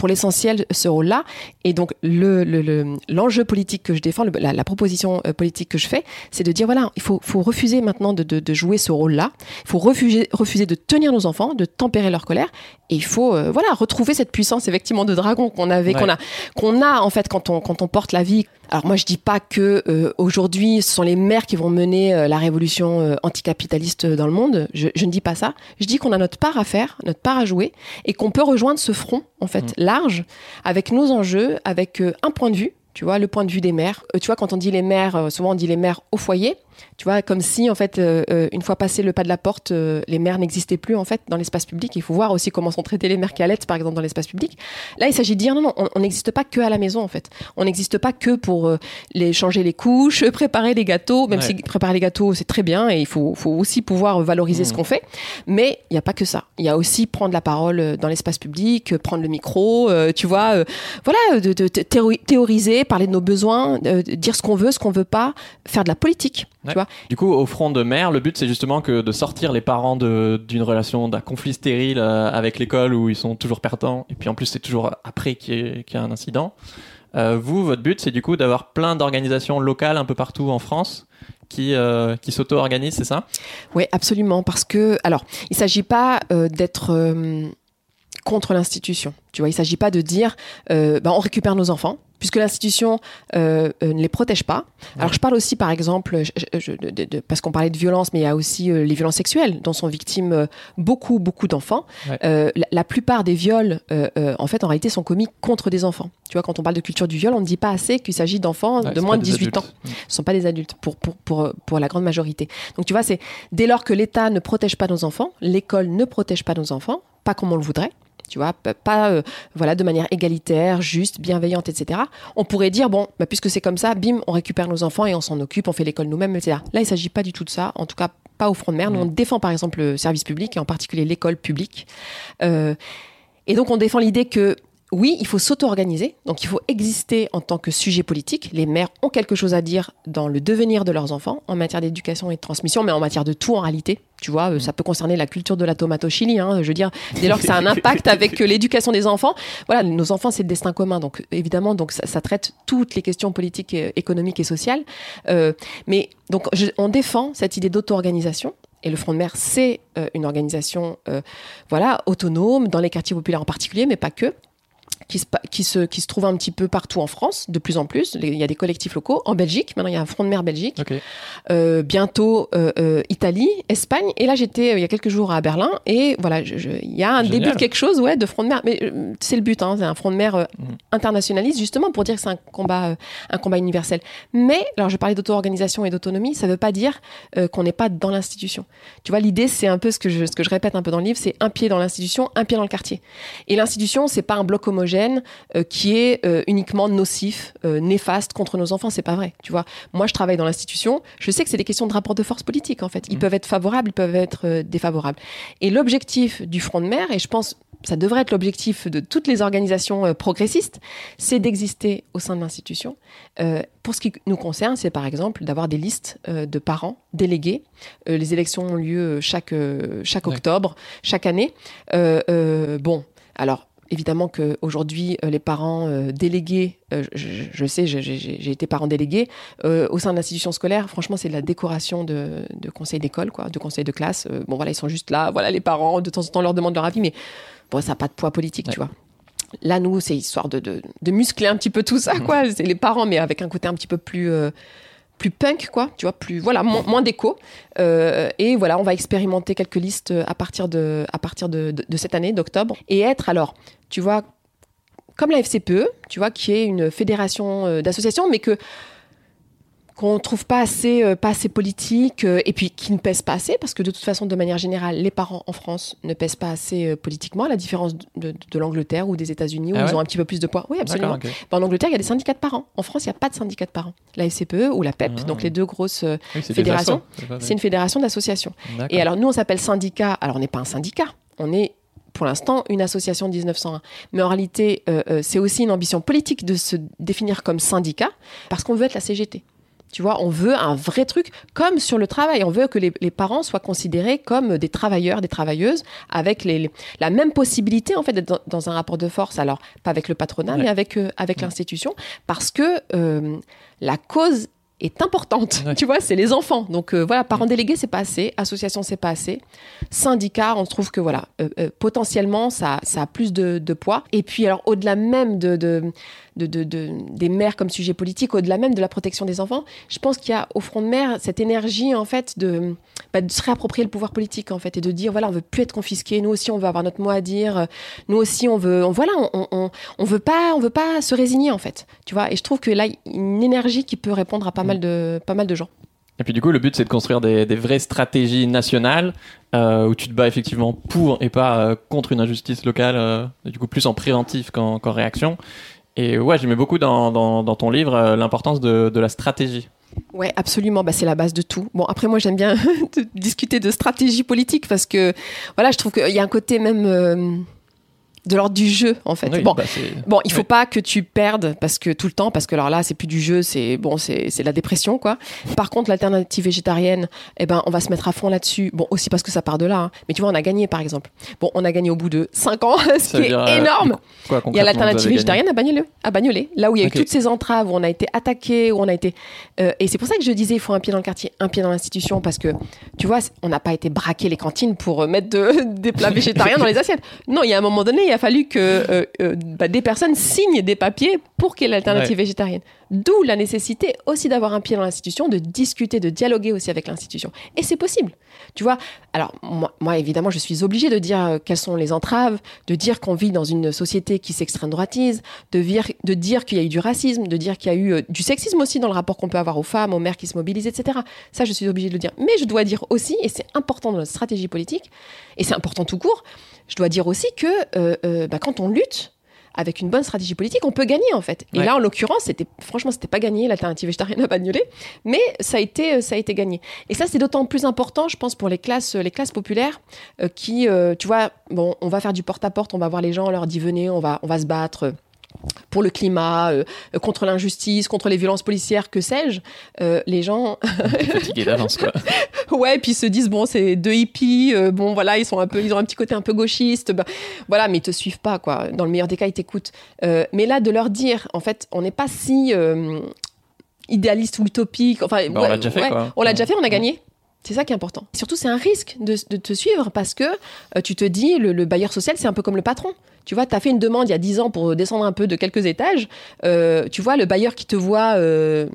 pour l'essentiel ce rôle-là. Et donc, le, le- le- l'enjeu politique que je défends, le- la, la proposition euh, politique que je fais, c'est de dire voilà, il faut, faut refuser maintenant de, de- de jouer ce rôle-là. Il faut refuser, refuser de tenir nos enfants, de tempérer leur colère. Et il faut euh, voilà retrouver cette puissance effectivement de dragon qu'on avait, Ouais. qu'on a, qu'on a en fait quand on quand on porte la vie. Alors moi je dis pas que euh, aujourd'hui ce sont les mères qui vont mener euh, la révolution euh, anticapitaliste dans le monde. Je, je ne dis pas ça. Je dis qu'on a notre part à faire, notre part à jouer, et qu'on peut rejoindre ce front en fait Mm. large avec nos enjeux, avec euh, un point de vue. Tu vois, le point de vue des mères. Euh, tu vois, quand on dit les mères, euh, souvent on dit les mères au foyer. Tu vois, comme si, en fait, euh, euh, une fois passé le pas de la porte, euh, les mères n'existaient plus, en fait, dans l'espace public. Il faut voir aussi comment sont traitées les mères qui allaitent, par exemple, dans l'espace public. Là, il s'agit de dire, non, non, on- n'existe pas que à la maison, en fait. On n'existe pas que pour euh, les changer les couches, préparer les gâteaux, même Ouais. si préparer les gâteaux, c'est très bien, et il faut, faut aussi pouvoir valoriser ce Mhm. qu'on fait. Mais il n'y a pas que ça. Il y a aussi prendre la parole dans l'espace public, prendre le micro, tu vois, voilà, de, de- de théori- théoriser, parler de nos besoins, dire ce qu'on veut, ce qu'on veut pas, faire de la politique, Ouais. tu vois? Du coup, au front de mer, le but c'est justement que de sortir les parents d'une relation, d'un conflit stérile euh, avec l'école où ils sont toujours perdants, et puis en plus c'est toujours après qu'il y, a un incident. Euh, vous, votre but c'est du coup d'avoir plein d'organisations locales un peu partout en France qui, euh, qui s'auto-organisent, c'est ça? Oui, absolument. Parce que, alors, il ne s'agit pas euh, d'être contre l'institution. Tu vois, il ne s'agit pas de dire, euh, ben, on récupère nos enfants, puisque l'institution euh, euh, ne les protège pas. Alors, je parle aussi, par exemple, je- je- je- de- de- de- parce qu'on parlait de violence, mais il y a aussi euh, les violences sexuelles, dont sont victimes euh, beaucoup, beaucoup d'enfants. Ouais. La, la plupart des viols, en fait, en réalité, sont commis contre des enfants. Tu vois, quand on parle de culture du viol, on ne dit pas assez qu'il s'agit d'enfants Ouais, de moins de des 18 ans ce sont pas des adultes pour, pour, pour, pour la grande majorité. Donc tu vois, c'est dès lors que l'État ne protège pas nos enfants, l'école ne protège pas nos enfants, pas comme on le voudrait, tu vois, pas euh, voilà de manière égalitaire, juste, bienveillante, etc. On pourrait dire bon, bah, puisque c'est comme ça, bim, on récupère nos enfants et on s'en occupe, on fait l'école nous-mêmes, etc. Là, il s'agit pas du tout de ça, en tout cas pas au front de mer. Nous, on défend par exemple le service public et en particulier l'école publique. Euh, et donc on défend l'idée que oui, il faut s'auto-organiser, donc il faut exister en tant que sujet politique. Les mères ont quelque chose à dire dans le devenir de leurs enfants en matière d'éducation et de transmission, mais en matière de tout en réalité. Tu vois, euh, ça peut concerner la culture de la tomate au Chili. Hein, je veux dire, dès lors que ça a un impact avec euh, l'éducation des enfants, voilà, nos enfants c'est le destin commun. Donc évidemment, donc ça, ça traite toutes les questions politiques, euh, économiques et sociales. Euh, mais donc je- on défend cette idée d'auto-organisation. Et le Front de mer, c'est euh, une organisation, euh, voilà, autonome dans les quartiers populaires en particulier, mais pas que qui se, qui, se, qui se un petit peu partout en France, de plus en plus. Il y a des collectifs locaux. En Belgique, maintenant il y a un front de mer Belgique. Euh, bientôt euh, euh, Italie, Espagne. Et là j'étais il y a quelques jours à Berlin. Et voilà, il y a un Génial. début de quelque chose ouais, de front de mer. Mais c'est le but, hein, c'est un front de mer Mhm. internationaliste, justement pour dire que c'est un combat, un combat universel. Mais, alors je parlais d'auto-organisation et d'autonomie, ça ne veut pas dire qu'on n'est pas dans l'institution. Tu vois, l'idée c'est un peu ce que, je, ce que je répète un peu dans le livre, c'est un pied dans l'institution, un pied dans le quartier. Et l'institution, c'est pas un bloc homogène euh, qui est euh, uniquement nocif, euh, néfaste contre nos enfants. C'est pas vrai. Tu vois, moi, je travaille dans l'institution. Je sais que c'est des questions de rapport de force politique. En fait, ils Mhm. peuvent être favorables, ils peuvent être défavorables. Et l'objectif du front de mer, et je pense ça devrait être l'objectif de toutes les organisations progressistes, c'est d'exister au sein de l'institution. Euh, pour ce qui nous concerne, c'est par exemple d'avoir des listes euh, de parents délégués. Euh, les élections ont lieu chaque, chaque octobre, chaque année. Bon, alors évidemment qu'aujourd'hui, les parents délégués, je, je, sais, j'ai été parent délégué, au sein de l'institution scolaire, franchement, c'est de la décoration de, de conseil d'école, quoi, de conseil de classe. bon, voilà, ils sont juste là, voilà, les parents, de temps en temps, leur demandent leur avis, mais bon, ça n'a pas de poids politique, tu vois. Là, nous, c'est histoire de, de, de, muscler un petit peu tout ça, quoi. C'est les parents, mais avec un côté un petit peu plus plus punk, quoi, tu vois, plus voilà, moins, déco. Euh, et voilà, on va expérimenter quelques listes à partir de, à partir de, cette année, d'octobre, et être alors, tu vois, comme la FCPE, tu vois, qui est une fédération euh, d'associations, mais que qu'on trouve pas assez, euh, pas assez politique euh, et puis qui ne pèse pas assez parce que de toute façon, de manière générale, les parents en France ne pèsent pas assez euh, politiquement, à la différence de, l'Angleterre ou des États-Unis où ah ils ont un petit peu plus de poids. Oui, absolument. en Angleterre, il y a des syndicats de parents. En France, il n'y a pas de syndicats de parents. La FCPE ou la PEP, ah. donc les deux grosses fédérations, c'est une fédération d'associations. Et alors, nous, on s'appelle syndicat. Alors, on n'est pas un syndicat, on est pour l'instant une association de 1901. Mais en réalité, c'est aussi une ambition politique de se définir comme syndicat parce qu'on veut être la CGT. Tu vois, on veut un vrai truc, comme sur le travail. On veut que les, parents soient considérés comme des travailleurs, des travailleuses, avec les, la même possibilité, en fait, d'être dans, un rapport de force. Alors, pas avec le patronat, mais avec, euh, avec l'institution. Parce que euh, la cause est importante. Tu vois, c'est les enfants. Donc euh, voilà, parents délégués, c'est pas assez. Association, c'est pas assez. Syndicat, on trouve que voilà, potentiellement, ça, ça a plus de, de, poids. Et puis, alors, au-delà même de, de de, des mères comme sujet politique, au-delà même de la protection des enfants, je pense qu'il y a au front de mer cette énergie en fait de, bah, de se réapproprier le pouvoir politique en fait et de dire voilà on veut plus être confisqué, nous aussi on veut avoir notre mot à dire, nous aussi on veut, on, voilà on, on, veut pas on veut pas se résigner en fait, tu vois. Et je trouve que là une énergie qui peut répondre à pas mal de pas mal de gens. Et puis du coup, le but, c'est de construire des, vraies stratégies nationales euh, où tu te bats effectivement pour et pas euh, contre une injustice locale, euh, du coup plus en préventif qu'en réaction. Et ouais, j'aimais beaucoup dans, ton livre euh, l'importance de, la stratégie. Ouais, absolument. Bah, c'est la base de tout. Bon, après, moi, j'aime bien discuter de stratégie politique parce que, voilà, je trouve qu'il y a un côté même. De l'ordre du jeu en fait. bon, bah, bon, il faut pas que tu perdes parce que tout le temps parce que alors là c'est plus du jeu, c'est bon, c'est la dépression quoi. Par contre, l'alternative végétarienne, eh ben on va se mettre à fond là-dessus. Bon, aussi parce que ça part de là. Hein. Mais tu vois, on a gagné par exemple. Bon, on a gagné au bout de 5 ans, ce qui est euh, énorme. il y a l'alternative végétarienne à Bagnolet, à Bagnolet, là où il y a eu toutes ces entraves, où on a été attaqué, où on a été. Euh, et c'est pour ça que je disais, il faut un pied dans le quartier, un pied dans l'institution, parce que tu vois, on n'a pas été braquer les cantines pour euh, mettre des plats végétariens dans les assiettes. Non, il y a un moment donné, il a fallu que euh, euh, bah, des personnes signent des papiers pour qu'il y ait l'alternative végétarienne. D'où la nécessité aussi d'avoir un pied dans l'institution, de discuter, de dialoguer aussi avec l'institution. Et c'est possible. Tu vois, alors moi, évidemment, je suis obligée de dire euh, quelles sont les entraves, de dire qu'on vit dans une société qui s'extrême droitise, de, de dire qu'il y a eu du racisme, de dire qu'il y a eu du sexisme aussi dans le rapport qu'on peut avoir aux femmes, aux mères qui se mobilisent, etc. Ça, je suis obligée de le dire. Mais je dois dire aussi, et c'est important dans la stratégie politique, et c'est important tout court, je dois dire aussi que euh, euh, bah, quand on lutte avec une bonne stratégie politique, on peut gagner en fait. Et là, en l'occurrence, c'était franchement, c'était pas gagné l'alternative végétarienne à Bagnolet, mais ça a été, euh, ça a été gagné. Et ça, c'est d'autant plus important, je pense, pour les classes, les classes populaires, qui, tu vois, bon, on va faire du porte-à-porte, on va voir les gens, on leur dit venez, on va, on va se battre pour le climat, euh, contre l'injustice, contre les violences policières, que sais-je, euh, les gens fatigués d'avance quoi. ouais, puis ils se disent bon c'est deux hippies, euh, bon voilà ils sont un peu, ils ont un petit côté un peu gauchiste, bah, voilà mais ils te suivent pas quoi. Dans le meilleur des cas ils t'écoutent. mais là de leur dire en fait on n'est pas si idéaliste ou utopique. Enfin bah, on l'a déjà fait quoi. On l'a déjà fait, on a gagné. C'est ça qui est important. Surtout, c'est un risque de, te suivre parce que tu te dis, le, le bailleur social, c'est un peu comme le patron. Tu vois, tu as fait une demande il y a 10 ans pour descendre un peu de quelques étages. Euh, tu vois, le bailleur qui te voit euh,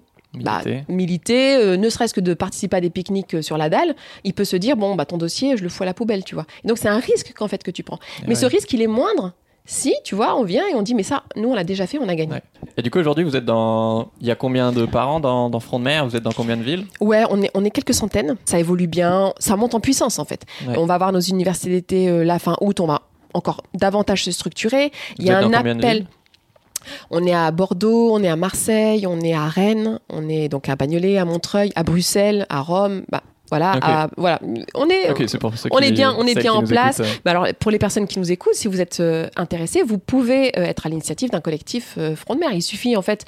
militer, bah, euh, ne serait-ce que de participer à des pique-niques sur la dalle, il peut se dire bon, bah, ton dossier, je le fous à la poubelle, tu vois. donc, c'est un risque qu'en fait que tu prends. Mais ce risque, il est moindre si, tu vois, on vient et on dit, mais ça, nous, on l'a déjà fait, on a gagné. Et du coup, aujourd'hui, vous êtes dans. Il y a combien de parents dans, dans Front de Mer? Vous êtes dans combien de villes? Ouais, on est, on est quelques centaines. Ça évolue bien. Ça monte en puissance, en fait. On va avoir nos universités d'été la fin août. On va encore davantage se structurer. Il y a un appel. On est à Bordeaux, on est à Marseille, on est à Rennes, on est donc à Bagnolet, à Montreuil, à Bruxelles, à Rome. Bah, Voilà, à- voilà. On est, pour on est bien, on est bien en place. euh. Bah alors, pour les personnes qui nous écoutent, si vous êtes euh, intéressés, vous pouvez euh, être à l'initiative d'un collectif euh, Front de Mer. Il suffit en fait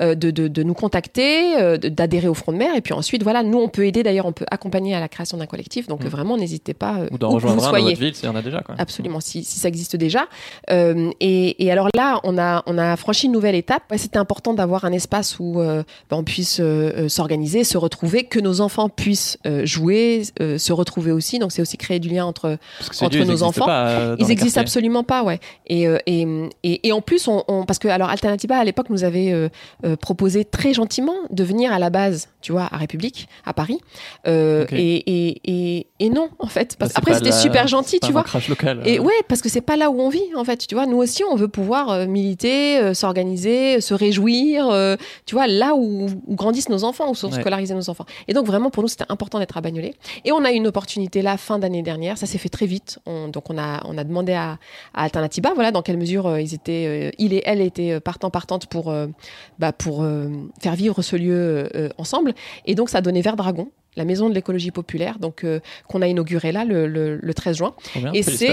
de, de- de nous contacter, d'adhérer au Front de Mer, et puis ensuite, voilà, nous on peut aider. D'ailleurs, on peut accompagner à la création d'un collectif. Donc Mm. vraiment, n'hésitez pas. Ou d'en rejoindre un dans votre ville s'il y en a déjà. Quoi. Absolument, si, si ça existe déjà. Et, et alors là, on a, on a franchi une nouvelle étape. Ouais, C'était important d'avoir un espace où ben, on puisse s'organiser, se retrouver, que nos enfants puissent jouer, euh, se retrouver aussi. Donc c'est aussi créer du lien entre entre nos enfants, pas, euh, ils les existent quartiers. absolument pas, ouais. Et, euh, et, et, et en plus, on, on- parce que alors Alternativa à l'époque nous avait proposé très gentiment de venir à la base, tu vois, à République, à Paris. Euh, Ok. et, et, non, en fait. Parce, Bah, après, c'était la- super gentil, tu un vois. local. Et ouais, parce que c'est pas là où on vit, en fait. Tu vois, nous aussi, on veut pouvoir militer, s'organiser, se réjouir, tu vois, là où, où grandissent nos enfants, où sont Ouais. scolarisés nos enfants. Et donc, vraiment, pour nous, c'était important d'être à Bagnolet. Et on a eu une opportunité là, fin d'année dernière. Ça s'est fait très vite. On- donc, on a, on a demandé à, à Alternativa, voilà, dans quelle mesure euh, ils étaient, euh, il et elle étaient euh, partants, partantes pour, bah, pour faire vivre ce lieu ensemble. Et donc, ça a donné Vert Dragon. La maison de l'écologie populaire, donc qu'on a inauguré là le, le- le 13 juin. Bien, et c'est-.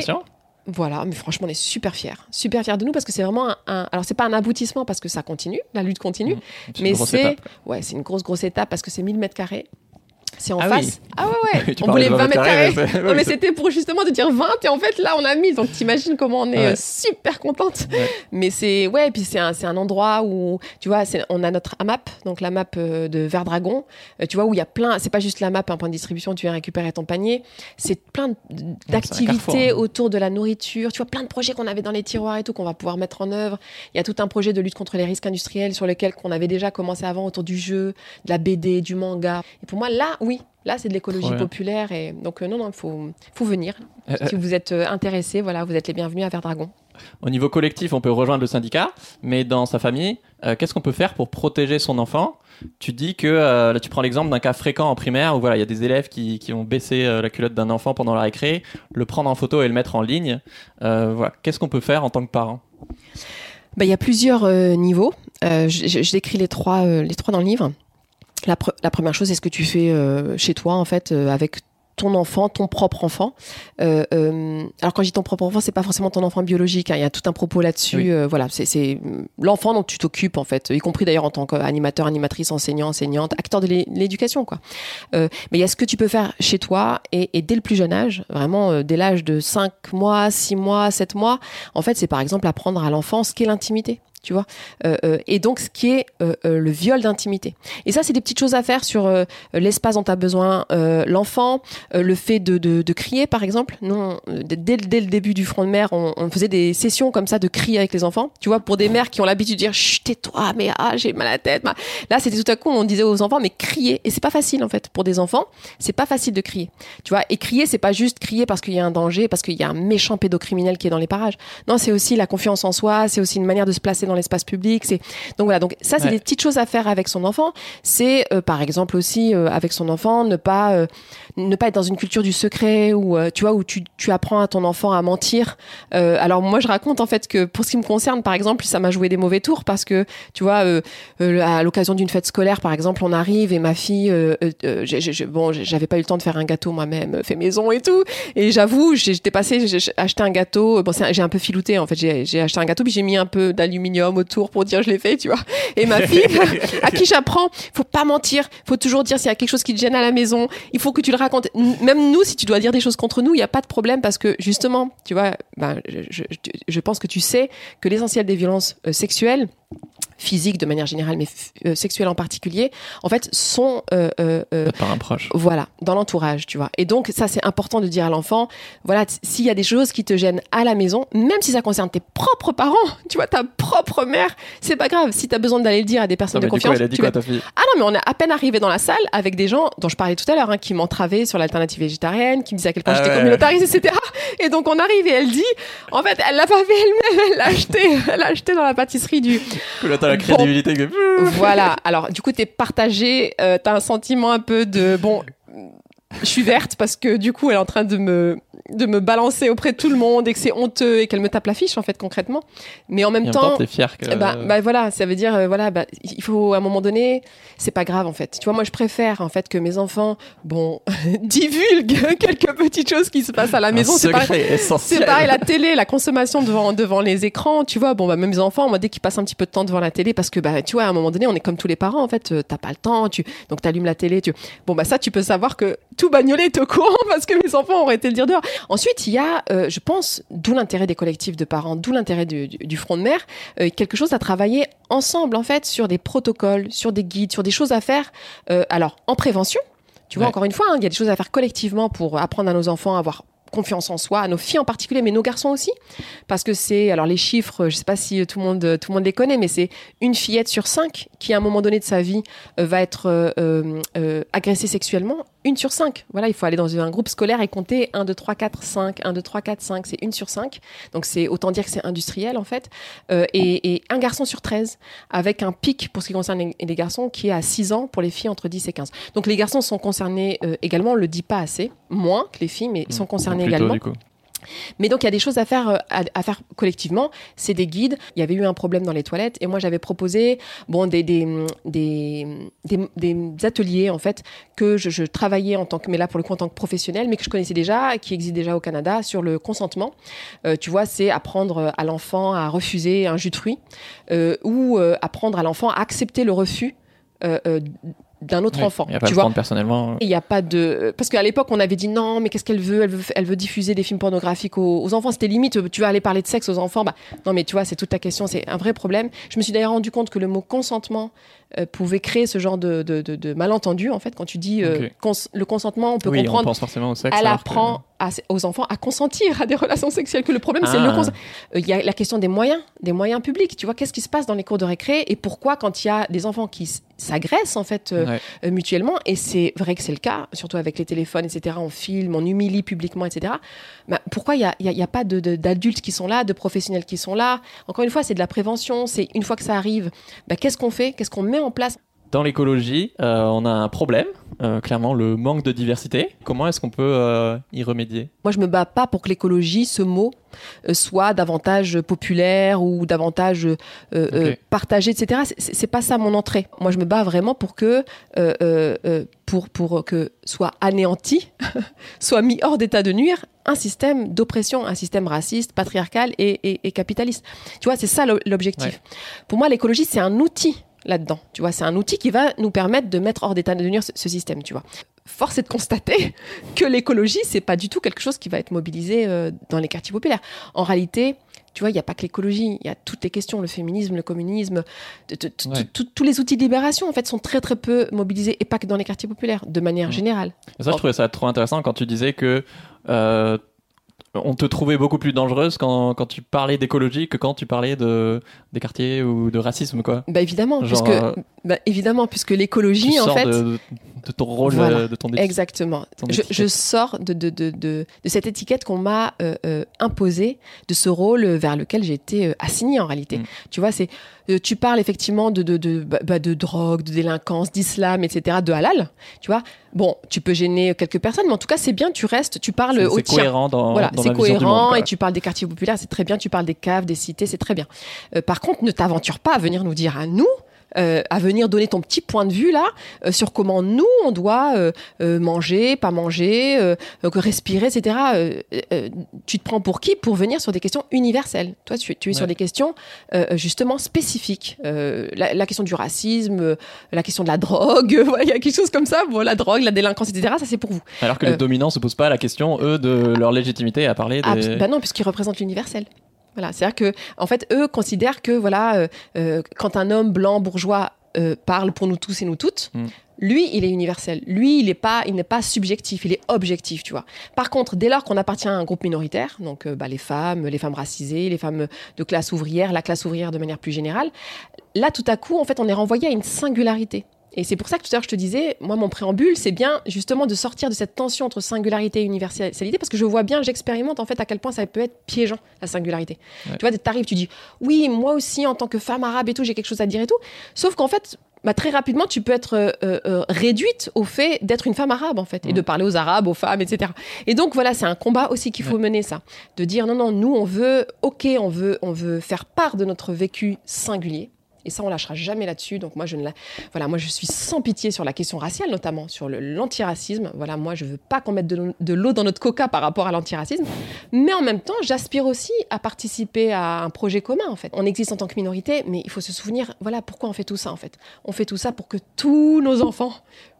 Voilà, mais franchement, on est super fiers. Super fiers de nous parce que c'est vraiment un, un- Alors, c'est pas un aboutissement parce que ça continue, la lutte continue. C'est Mais c'est. Ouais, c'est une grosse, grosse étape parce que c'est 1000 mètres carrés. C'est en Ah face. oui. Ah ouais, ouais. On voulait de 20 mètres carrés. Non, mais c'était pour justement te dire 20 et en fait là on a 1000 donc t'imagines comment on est Ouais. euh, super contente Ouais. mais c'est ouais et puis c'est un, c'est un endroit où tu vois on a notre AMAP donc la map euh, de Vert Dragon euh, tu vois où il y a plein c'est pas juste la map un point de distribution tu viens récupérer ton panier c'est plein d'activités hein. autour de la nourriture tu vois plein de projets qu'on avait dans les tiroirs et tout qu'on va pouvoir mettre en œuvre il y a tout un projet de lutte contre les risques industriels sur lequel qu'on avait déjà commencé avant autour du jeu de la BD du manga et pour moi là oui là c'est de l'écologie populaire et donc euh, non non il faut faut venir Euh, si vous êtes euh, intéressé, voilà, vous êtes les bienvenus à Vert Dragon. Au niveau collectif, on peut rejoindre le syndicat, mais dans sa famille, euh, qu'est-ce qu'on peut faire pour protéger son enfant? Tu dis que euh, là, tu prends l'exemple d'un cas fréquent en primaire où voilà, il y a des élèves qui, qui ont baissé euh, la culotte d'un enfant pendant la récré, le prendre en photo et le mettre en ligne. Euh, voilà, qu'est-ce qu'on peut faire en tant que parent? Bah, il y a plusieurs euh, niveaux. Euh, je, décris les trois, euh, les trois dans le livre. La, pre- la première chose, c'est ce que tu fais euh, chez toi, en fait, euh, avec ton enfant, ton propre enfant. Euh, euh, alors quand je dis ton propre enfant, c'est pas forcément ton enfant biologique. hein, Il y a tout un propos là-dessus. Oui. euh, voilà, c'est- l'enfant dont tu t'occupes en fait, y compris d'ailleurs en tant qu'animateur, animatrice, enseignant, enseignante, acteur de l'é- l'éducation, quoi. Mais il y a ce que tu peux faire chez toi et, et dès le plus jeune âge, vraiment dès l'âge de 5 mois, 6 mois, 7 mois, en fait, c'est par exemple apprendre à l'enfant ce qu'est l'intimité. Tu vois, Euh, euh, et donc ce qui est euh, le viol d'intimité. Et ça, c'est des petites choses à faire sur l'espace dont a besoin euh, l'enfant, le fait de, de, crier, par exemple. Nous, on- dès, dès- le début du front de mer, on, faisait des sessions comme ça de cris avec les enfants. Tu vois, pour des mères qui ont l'habitude de dire Chut, tais-toi, mais ah, j'ai mal à la tête. Là, c'était tout à coup, on disait aux enfants, mais crier. Et c'est pas facile, en fait, pour des enfants. C'est pas facile de crier. Tu vois, et crier, c'est pas juste crier parce qu'il y a un danger, parce qu'il y a un méchant pédocriminel qui est dans les parages. Non, c'est aussi la confiance en soi, c'est aussi une manière de se placer dans l'espace public. C'est donc voilà. Donc ça, c'est Ouais. des petites choses à faire avec son enfant. C'est euh, par exemple aussi euh, avec son enfant ne pas euh, ne pas être dans une culture du secret ou tu vois où tu, tu apprends à ton enfant à mentir. Alors moi, je raconte en fait que pour ce qui me concerne, par exemple, ça m'a joué des mauvais tours parce que tu vois à l'occasion d'une fête scolaire, par exemple, on arrive et ma fille, bon, j'avais pas eu le temps de faire un gâteau moi-même, fait maison et tout. Et j'avoue, j'étais passée, j'ai acheté un gâteau. Bon, j'ai un peu filouté en fait. J'ai acheté un gâteau puis j'ai mis un peu d'aluminium autour pour dire je l'ai fait, tu vois. Et ma fille, à qui j'apprends, faut pas mentir, faut toujours dire s'il y a quelque chose qui te gêne à la maison, il faut que tu le racontes. Même nous, si tu dois dire des choses contre nous, il y a pas de problème parce que justement, tu vois, ben, je, je, je pense que tu sais que l'essentiel des violences euh, sexuelles physiques de manière générale, mais euh, sexuelles en particulier, en fait, sont euh, euh, euh, Par un proche. voilà, dans l'entourage, tu vois. Et donc, ça, c'est important de dire à l'enfant, voilà, s'il y a des choses qui te gênent à la maison, même si ça concerne tes propres parents, tu vois, ta propre mère, c'est pas grave. Si tu as besoin d'aller le dire à des personnes de du coup, confiance, elle a dit tu quoi vas- ta fille? Ah non, mais on est à peine arrivé dans la salle avec des gens dont je parlais tout à l'heure, hein, qui m'entravaient sur l'alternative végétarienne, qui me disaient à quel point Ah j'étais ouais. communautariste, etc. Et donc on arrive et elle dit, en fait, elle l'a pas fait elle-même, elle l'a acheté, elle l'a acheté dans la pâtisserie du. T'as la Bon. crédibilité. que- Voilà. Alors du coup, t'es partagé, euh, t'as un sentiment un peu de bon. Je suis verte parce que du coup, elle est en train de me de me balancer auprès de tout le monde et que c'est honteux et qu'elle me tape la fiche en fait concrètement. Mais en même Et temps, même t'es fier que. bah, bah voilà, ça veut dire euh, voilà, bah, il faut à un moment donné, c'est pas grave en fait. Tu vois, moi je préfère en fait que mes enfants, bon, divulguent quelques petites choses qui se passent à la un maison. C'est essentiel. c'est pareil, la télé, la consommation devant, devant les écrans, tu vois. Bon, bah, même mes enfants, moi, dès qu'ils passent un petit peu de temps devant la télé, parce que, bah, tu vois, à un moment donné, on est comme tous les parents, en fait, euh, t'as pas le temps, tu, donc t'allumes la télé, tu, bon, bah, ça, tu peux savoir que tout bagnolet est au courant parce que mes enfants auraient été le dire dehors. Ensuite, il y a, euh, je pense, d'où l'intérêt des collectifs de parents, d'où l'intérêt du, du- du front de mer, euh, quelque chose à travailler ensemble, en fait, sur des protocoles, sur des guides, sur des choses à faire, euh, alors, en prévention. Tu vois, Ouais. encore une fois, hein, il y a des choses à faire collectivement pour apprendre à nos enfants à avoir confiance en soi, à nos filles en particulier, mais nos garçons aussi, parce que c'est, alors les chiffres, je sais pas si tout le monde, tout le monde les connaît, mais c'est une fillette sur cinq qui, à un moment donné de sa vie, va être euh, euh, euh, agressée sexuellement. Une sur cinq. Voilà, il faut aller dans un groupe scolaire et compter 1, 2, 3, 4, 5, 1, 2, 3, 4, 5, c'est une sur cinq. Donc c'est autant dire que c'est industriel en fait. Euh, et, et un garçon sur 13, avec un pic pour ce qui concerne les, les garçons qui est à 6 ans pour les filles entre 10 et 15. Donc les garçons sont concernés euh, également, on le dit pas assez, moins que les filles, mais ils sont concernés également. du coup. Mais donc il y a des choses à faire, euh, à, faire collectivement. C'est des guides. Il y avait eu un problème dans les toilettes et moi j'avais proposé bon des des, des, des, ateliers en fait que je, travaillais en tant que mais là pour le coup en tant que professionnel, mais que je connaissais déjà, qui existe déjà au Canada sur le consentement. Euh, tu vois, c'est apprendre à l'enfant à refuser un jus de fruits euh, ou euh, apprendre à l'enfant à accepter le refus. euh, euh, d'un autre Oui, enfant. Il n'y a pas tu vois, personnellement. il n'y a pas de parce qu'à l'époque on avait dit non mais qu'est-ce qu'elle veut? Elle veut elle veut diffuser des films pornographiques aux, aux enfants c'était limite tu vas aller parler de sexe aux enfants bah non mais tu vois c'est toute ta question c'est un vrai problème je me suis d'ailleurs rendu compte que le mot consentement euh, pouvait créer ce genre de, de, de, de malentendu en fait quand tu dis euh, cons- le consentement on peut Oui, on comprendre pense forcément au sexe. elle que- apprend à- aux enfants à consentir à des relations sexuelles. Que le problème, c'est Ah. le cons- Euh, Il y a la question des moyens, des moyens publics. Tu vois, qu'est-ce qui se passe dans les cours de récré et pourquoi quand il y a des enfants qui s'agressent en fait Ouais. mutuellement et c'est vrai que c'est le cas, surtout avec les téléphones, etc. On filme, on humilie publiquement, etc. Bah, pourquoi il n'y a, a- a pas d'adultes qui sont là, de professionnels qui sont là? Encore une fois, c'est de la prévention. C'est une fois que ça arrive, bah, qu'est-ce qu'on fait? Qu'est-ce qu'on met en place Dans l'écologie, euh, on a un problème, euh, clairement le manque de diversité. Comment est-ce qu'on peut euh, y remédier? Moi, je me bats pas pour que l'écologie, ce mot, soit davantage populaire ou davantage euh, partagé, etc. C'est- pas ça mon entrée. Moi, je me bats vraiment pour que, euh, euh, euh, pour, pour que soit anéanti, soit mis hors d'état de nuire un système d'oppression, un système raciste, patriarcal et, et- et capitaliste. Tu vois, c'est ça l'o- l'objectif. Ouais. Pour moi, l'écologie, c'est un outil là-dedans. Tu vois, c'est un outil qui va nous permettre de mettre hors d'état de nuire ce, ce système. Tu vois. Force est de constater que l'écologie, c'est pas du tout quelque chose qui va être mobilisé euh, dans les quartiers populaires. En réalité, tu vois, il n'y a pas que l'écologie, il y a toutes les questions, le féminisme, le communisme, Ouais. tous les outils de libération, en fait, sont très très peu mobilisés, et pas que dans les quartiers populaires, de manière générale. Ça, je trouvais ça trop intéressant quand tu disais que euh, on te trouvait beaucoup plus dangereuse quand, quand tu parlais d'écologie que quand tu parlais de, des quartiers ou de racisme, quoi. Bah évidemment, Genre, puisque, bah, évidemment, puisque Tu l'écologie, en sors fait, de, de ton rôle, Voilà. euh, de ton éthique. Exactement. ton Je, sors de, de, de, de, de cette étiquette qu'on m'a euh, euh, imposée, de ce rôle vers lequel j'ai été euh, assignée en réalité. Mm. Tu vois, c'est euh, tu parles effectivement de, de, de, bah, bah, de drogue, de délinquance, d'islam, etc., de halal. Tu vois, bon, tu peux gêner quelques personnes, mais en tout cas, c'est bien, tu restes, tu parles C'est- au C'est tien. cohérent dans, Voilà, dans c'est cohérent monde, et tu parles des quartiers populaires, c'est très bien. Tu parles des caves, des cités, c'est très bien. Euh, par contre, ne t'aventure pas à venir nous dire à nous. Euh, à venir donner ton petit point de vue là euh, sur comment nous on doit euh, manger, pas manger, respirer, etc. Tu te prends pour qui pour venir sur des questions universelles? Toi, tu, tu es sur des questions justement spécifiques. La, la question du racisme, la question de la drogue, il y a quelque chose comme ça. Bon, la drogue, la délinquance, etc. Ça c'est pour vous. Alors que les dominants se posent pas la question, eux, de leur légitimité à parler Ah, des... bah non, puisqu'ils représentent l'universel. Voilà, c'est-à-dire que, en fait, eux considèrent que, voilà, euh, euh, quand un homme blanc bourgeois euh, parle pour nous tous et nous toutes, Mm. lui, il est universel. Lui, il n'est pas, il n'est pas subjectif, il est objectif, tu vois. Par contre, dès lors qu'on appartient à un groupe minoritaire, donc euh, bah, les femmes, les femmes racisées, les femmes de classe ouvrière, la classe ouvrière de manière plus générale, là, tout à coup, en fait, on est renvoyé à une singularité. Et c'est pour ça que tout à l'heure je te disais, moi mon préambule, c'est bien justement de sortir de cette tension entre singularité et universalité, parce que je vois bien, j'expérimente en fait à quel point ça peut être piégeant la singularité. Ouais. Tu vois, t'arrives, tu dis, oui, moi aussi en tant que femme arabe et tout, j'ai quelque chose à dire et tout. Sauf qu'en fait, bah, très rapidement, tu peux être euh, euh, réduite au fait d'être une femme arabe, en fait, et de parler aux arabes, aux femmes, etc. Et donc, voilà, c'est un combat aussi qu'il faut mener, ça. De dire, non, non, nous, on veut, ok, on veut, on veut faire part de notre vécu singulier. Et ça, on lâchera jamais là-dessus. Donc moi, je ne la... voilà, moi, je suis sans pitié sur la question raciale, notamment sur l'antiracisme. Voilà, moi, je veux pas qu'on mette de, de l'eau dans notre coca par rapport à l'antiracisme. Mais en même temps, j'aspire aussi à participer à un projet commun, en fait. On existe en tant que minorité, mais il faut se souvenir, voilà, pourquoi on fait tout ça, en fait. On fait tout ça pour que tous nos enfants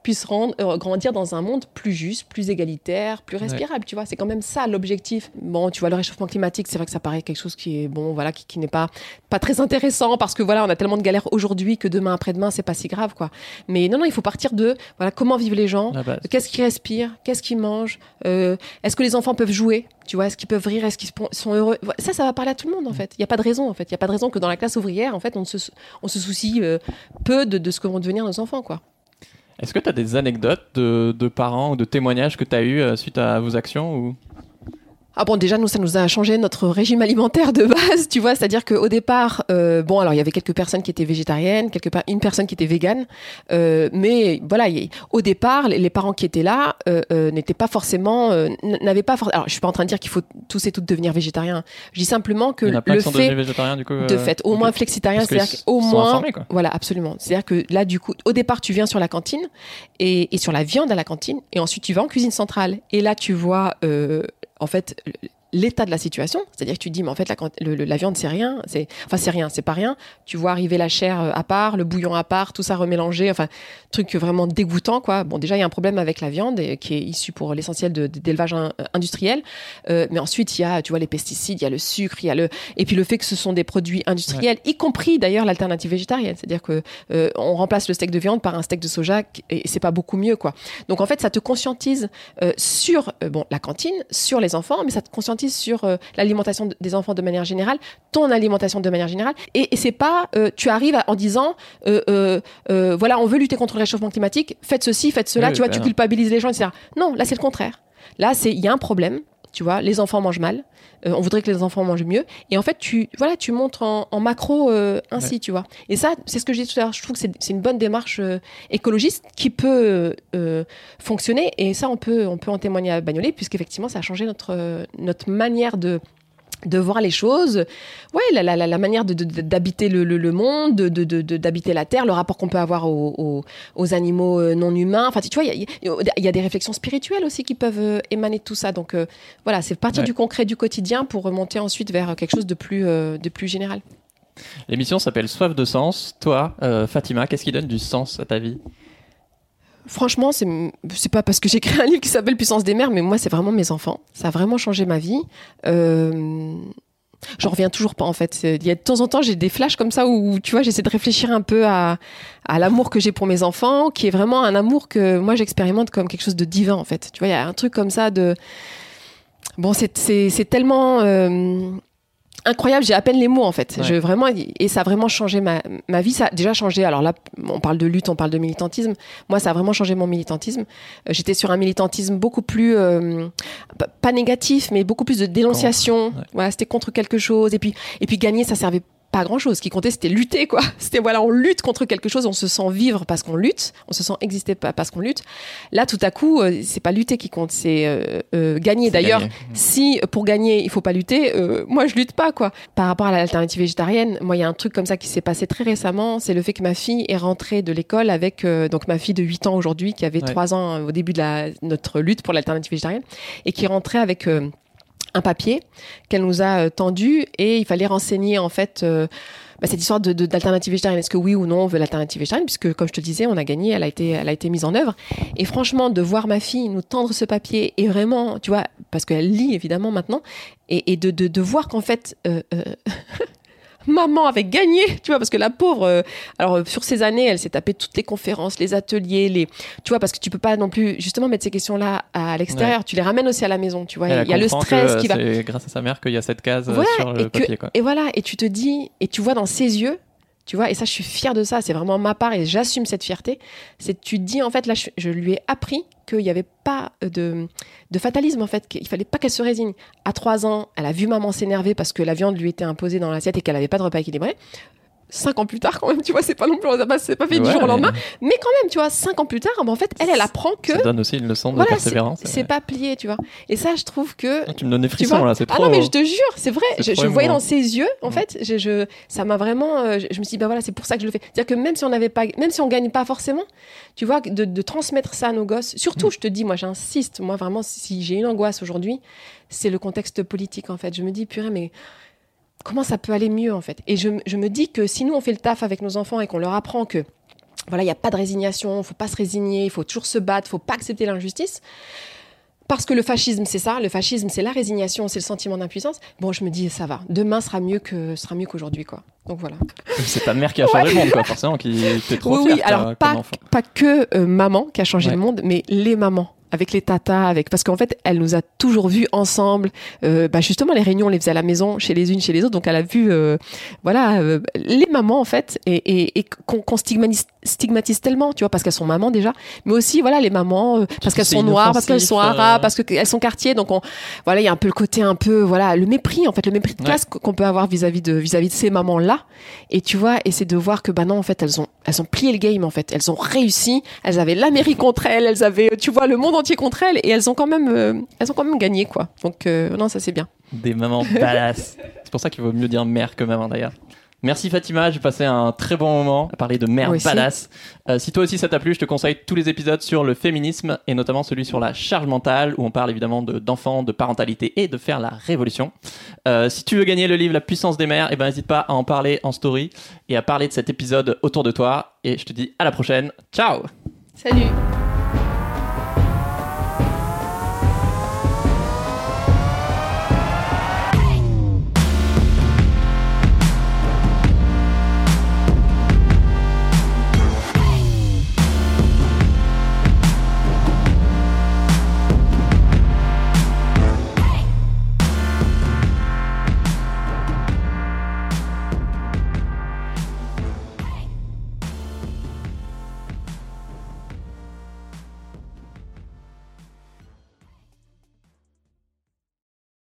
puissent rendre- euh, grandir dans un monde plus juste, plus égalitaire, plus respirable, tu vois. C'est quand même ça l'objectif. Bon, tu vois, le réchauffement climatique, c'est vrai que ça paraît quelque chose qui est, bon, voilà, qui, qui n'est pas, pas très intéressant parce que voilà, on a tellement de galères aujourd'hui que demain, après-demain, c'est pas si grave, quoi. Mais non, non, il faut partir de, voilà, comment vivent les gens, base. Qu'est-ce qu'ils respirent Qu'est-ce qu'ils mangent Euh, Est-ce que les enfants peuvent jouer Tu vois, est-ce qu'ils peuvent rire Est-ce qu'ils sont heureux Ça, ça va parler à tout le monde en fait. Il n'y a pas de raison en fait. Il n'y a pas de raison que dans la classe ouvrière, en fait, on se, on se soucie euh, peu de, de ce que vont devenir nos enfants, quoi. Est-ce que tu as des anecdotes de, parents ou de témoignages que tu as eu suite à vos actions ou... Ah bon, déjà, nous, ça nous a changé notre régime alimentaire de base, tu vois. C'est-à-dire qu'au départ, euh, bon, alors il y avait quelques personnes qui étaient végétariennes, quelque part, une personne qui était végane, euh, mais voilà, il y- au départ, les, les parents qui étaient là euh, euh, n'étaient pas forcément, euh, n'avaient pas forcément. Alors, je suis pas en train de dire qu'il faut tous et toutes devenir végétariens. Je dis simplement que le sont fait du coup de euh, fait, au moins flexitarien, c'est-à-dire qu'au moins, informés, quoi. voilà, absolument. C'est-à-dire que là, du coup, au départ, tu viens sur la cantine et, et sur la viande à la cantine, et ensuite tu vas en cuisine centrale, et là, tu vois, euh, en fait, l'état de la situation. C'est-à-dire que tu te dis, mais en fait, la, cant- le- le- la viande, c'est rien. C'est, enfin, c'est rien, c'est pas rien. Tu vois arriver la chair euh, à part, le bouillon à part, tout ça remélangé. Enfin, truc vraiment dégoûtant, quoi. Bon, déjà, il y a un problème avec la viande et- qui est issu pour l'essentiel de- d'élevage in- industriel. Euh, mais ensuite, il y a, tu vois, les pesticides, il y a le sucre, il y a le, et puis le fait que ce sont des produits industriels, y compris d'ailleurs l'alternative végétarienne. C'est-à-dire que euh, on remplace le steak de viande par un steak de soja et c'est pas beaucoup mieux, quoi. Donc en fait, ça te conscientise euh, sur bon la cantine, sur les enfants, mais ça te conscientise sur euh, l'alimentation de- des enfants de manière générale, ton alimentation de manière générale. Et, et c'est pas, euh, tu arrives à- en disant, euh, voilà, on veut lutter contre le réchauffement climatique, faites ceci, faites cela. Oui, tu vois, tu culpabilises les gens, etc. Non, là c'est le contraire. Là, c'est il y a un problème. Tu vois, les enfants mangent mal. euh, on voudrait que les enfants mangent mieux. Et en fait, tu voilà, tu montres en, en macro euh, ainsi, tu vois. Et ça, c'est ce que je disais tout à l'heure. Je trouve que c'est une bonne démarche euh, écologiste qui peut fonctionner. Et ça, on peut on peut en témoigner à Bagnolet, puisqu'effectivement, ça a changé notre notre manière de de voir les choses, ouais, la, la, la, la manière de- de- de- d'habiter le, le, le monde, de, de, d'habiter la terre, le rapport qu'on peut avoir aux, aux, aux animaux euh, non humains. Enfin, tu vois, il y a, il y a des réflexions spirituelles aussi qui peuvent euh, émaner de tout ça. Donc euh, voilà, c'est partir Ouais. du concret du quotidien pour remonter ensuite vers quelque chose de plus, euh, de plus général. L'émission s'appelle Soif de sens. Toi, euh, Fatima, qu'est-ce qui donne du sens à ta vie? Franchement, c'est c'est pas parce que j'ai écrit un livre qui s'appelle Puissance des mères, mais moi, c'est vraiment mes enfants. Ça a vraiment changé ma vie. Euh, J'en reviens toujours pas en fait. Il y a de temps en temps, j'ai des flashs comme ça où tu vois, j'essaie de réfléchir un peu à, l'amour que j'ai pour mes enfants, qui est vraiment un amour que moi j'expérimente comme quelque chose de divin en fait. Tu vois, il y a un truc comme ça de bon, c'est tellement incroyable. J'ai à peine les mots en fait. Ouais. Je vraiment et ça a vraiment changé ma ma vie. Ça a déjà changé. Alors là, on parle de lutte, on parle de militantisme. Moi, ça a vraiment changé mon militantisme. Euh, J'étais sur un militantisme beaucoup plus euh, pas- négatif, mais beaucoup plus de dénonciation. Ouais. Voilà, c'était contre quelque chose. Et puis et puis gagner, ça servait pas grand chose. Ce qui comptait, c'était lutter, quoi. C'était voilà, on lutte contre quelque chose, on se sent vivre parce qu'on lutte, on se sent exister pa- parce qu'on lutte. Là, tout à coup, euh, c'est pas lutter qui compte, c'est euh, euh, gagner. D'ailleurs, gagner. si pour gagner il faut pas lutter, euh, moi je lutte pas quoi. Par rapport à l'alternative végétarienne, moi il y a un truc comme ça qui s'est passé très récemment, c'est le fait que ma fille est rentrée de l'école avec donc ma fille de 8 ans aujourd'hui qui avait Ouais. 3 ans au début de la, notre lutte pour l'alternative végétarienne et qui rentrait avec un papier qu'elle nous a euh, tendu et il fallait renseigner en fait euh, bah, cette histoire de- de- d'alternative végétarienne. Est-ce que oui ou non on veut l'alternative végétarienne? Puisque comme je te disais, on a gagné, elle a été, elle a été mise en œuvre. Et franchement, de voir ma fille nous tendre ce papier et vraiment, tu vois, parce qu'elle lit évidemment maintenant, et, et de, de, voir qu'en fait, euh, maman avait gagné, tu vois, parce que la pauvre, euh, alors euh, sur ces années, elle s'est tapée toutes les conférences, les ateliers, les, tu vois, parce que tu peux pas non plus justement mettre ces questions-là à l'extérieur. Tu les ramènes aussi à la maison, tu vois. Il y a le stress que qui va. C'est grâce à sa mère qu'il y a cette case Voilà, sur le et, que- papier. Quoi. et voilà, et tu te dis, et tu vois dans ses yeux, tu vois, et ça, je suis fière de ça, c'est vraiment ma part et j'assume cette fierté. C'est tu dis, en fait, là, je, je lui ai appris qu'il n'y avait pas de, de fatalisme, en fait, qu'il fallait pas qu'elle se résigne. À trois ans, elle a vu maman s'énerver parce que la viande lui était imposée dans l'assiette et qu'elle n'avait pas de repas équilibré. Cinq ans plus tard quand même, tu vois, c'est pas non plus, c'est pas fait du jour au lendemain, mais quand même, tu vois, cinq ans plus tard, ben, en fait, elle, elle apprend que. Ça donne aussi une leçon de persévérance. C'est pas plié, tu vois. Et ça, je trouve que. Ah, tu me donnes des frissons là, c'est trop. Ah non, mais je te jure, c'est vrai. Je, je voyais dans ses yeux, en fait, je, je, ça m'a vraiment. Euh, je, me suis dit, bah voilà, c'est pour ça que je le fais. C'est-à-dire que même si on n'avait pas, même si on gagne pas forcément, tu vois, de, de transmettre ça à nos gosses. Surtout, mm. je te dis, moi, j'insiste, moi vraiment, si j'ai une angoisse aujourd'hui, c'est le contexte politique, en fait. Je me dis, purée, mais comment ça peut aller mieux en fait Et je, me dis que si nous on fait le taf avec nos enfants et qu'on leur apprend que voilà, il n'y a pas de résignation, il faut pas se résigner, il faut toujours se battre, il faut pas accepter l'injustice. Parce que le fascisme, c'est ça, le fascisme, c'est la résignation, c'est le sentiment d'impuissance. Bon, je me dis, ça va, demain sera mieux que sera mieux qu'aujourd'hui, quoi. Donc voilà. C'est ta mère qui a changé le monde, quoi, forcément, qui était trop Oui, oui, alors pas, pas que euh, maman qui a changé le monde, mais les mamans avec les tatas, avec parce qu'en fait, elle nous a toujours vus ensemble. Euh, bah justement, les réunions, on les faisait à la maison, chez les unes, chez les autres. Donc, elle a vu, euh, voilà, euh, les mamans en fait, et, et, et qu'on stigmatise, stigmatise tellement, tu vois, parce qu'elles sont mamans déjà, mais aussi, voilà, les mamans, parce qu'elles sont noires, parce qu'elles sont arabes, parce qu'elles sont quartiers. Donc, on, voilà, il y a un peu le côté un peu, voilà, le mépris, en fait, le mépris de classe qu'on peut avoir vis-à-vis de vis-à-vis de ces mamans là. Et tu vois, et c'est de voir que, bah non, en fait, elles ont, elles ont plié le game, en fait, elles ont réussi, elles avaient l'Amérique contre elles, elles avaient, tu vois, le monde entier contre elles et elles ont quand même, euh, elles ont quand même gagné quoi. Donc euh, non, ça c'est bien. Des mamans badass. c'est pour ça qu'il vaut mieux dire mère que maman d'ailleurs. Merci Fatima, j'ai passé un très bon moment à parler de mère badass. Euh, si toi aussi ça t'a plu, je te conseille tous les épisodes sur le féminisme et notamment celui sur la charge mentale où on parle évidemment d'enfants, de, parentalité et de faire la révolution. si tu veux gagner le livre La puissance des mères, eh ben n'hésite pas à en parler en story et à parler de cet épisode autour de toi. Et je te dis à la prochaine. Ciao Salut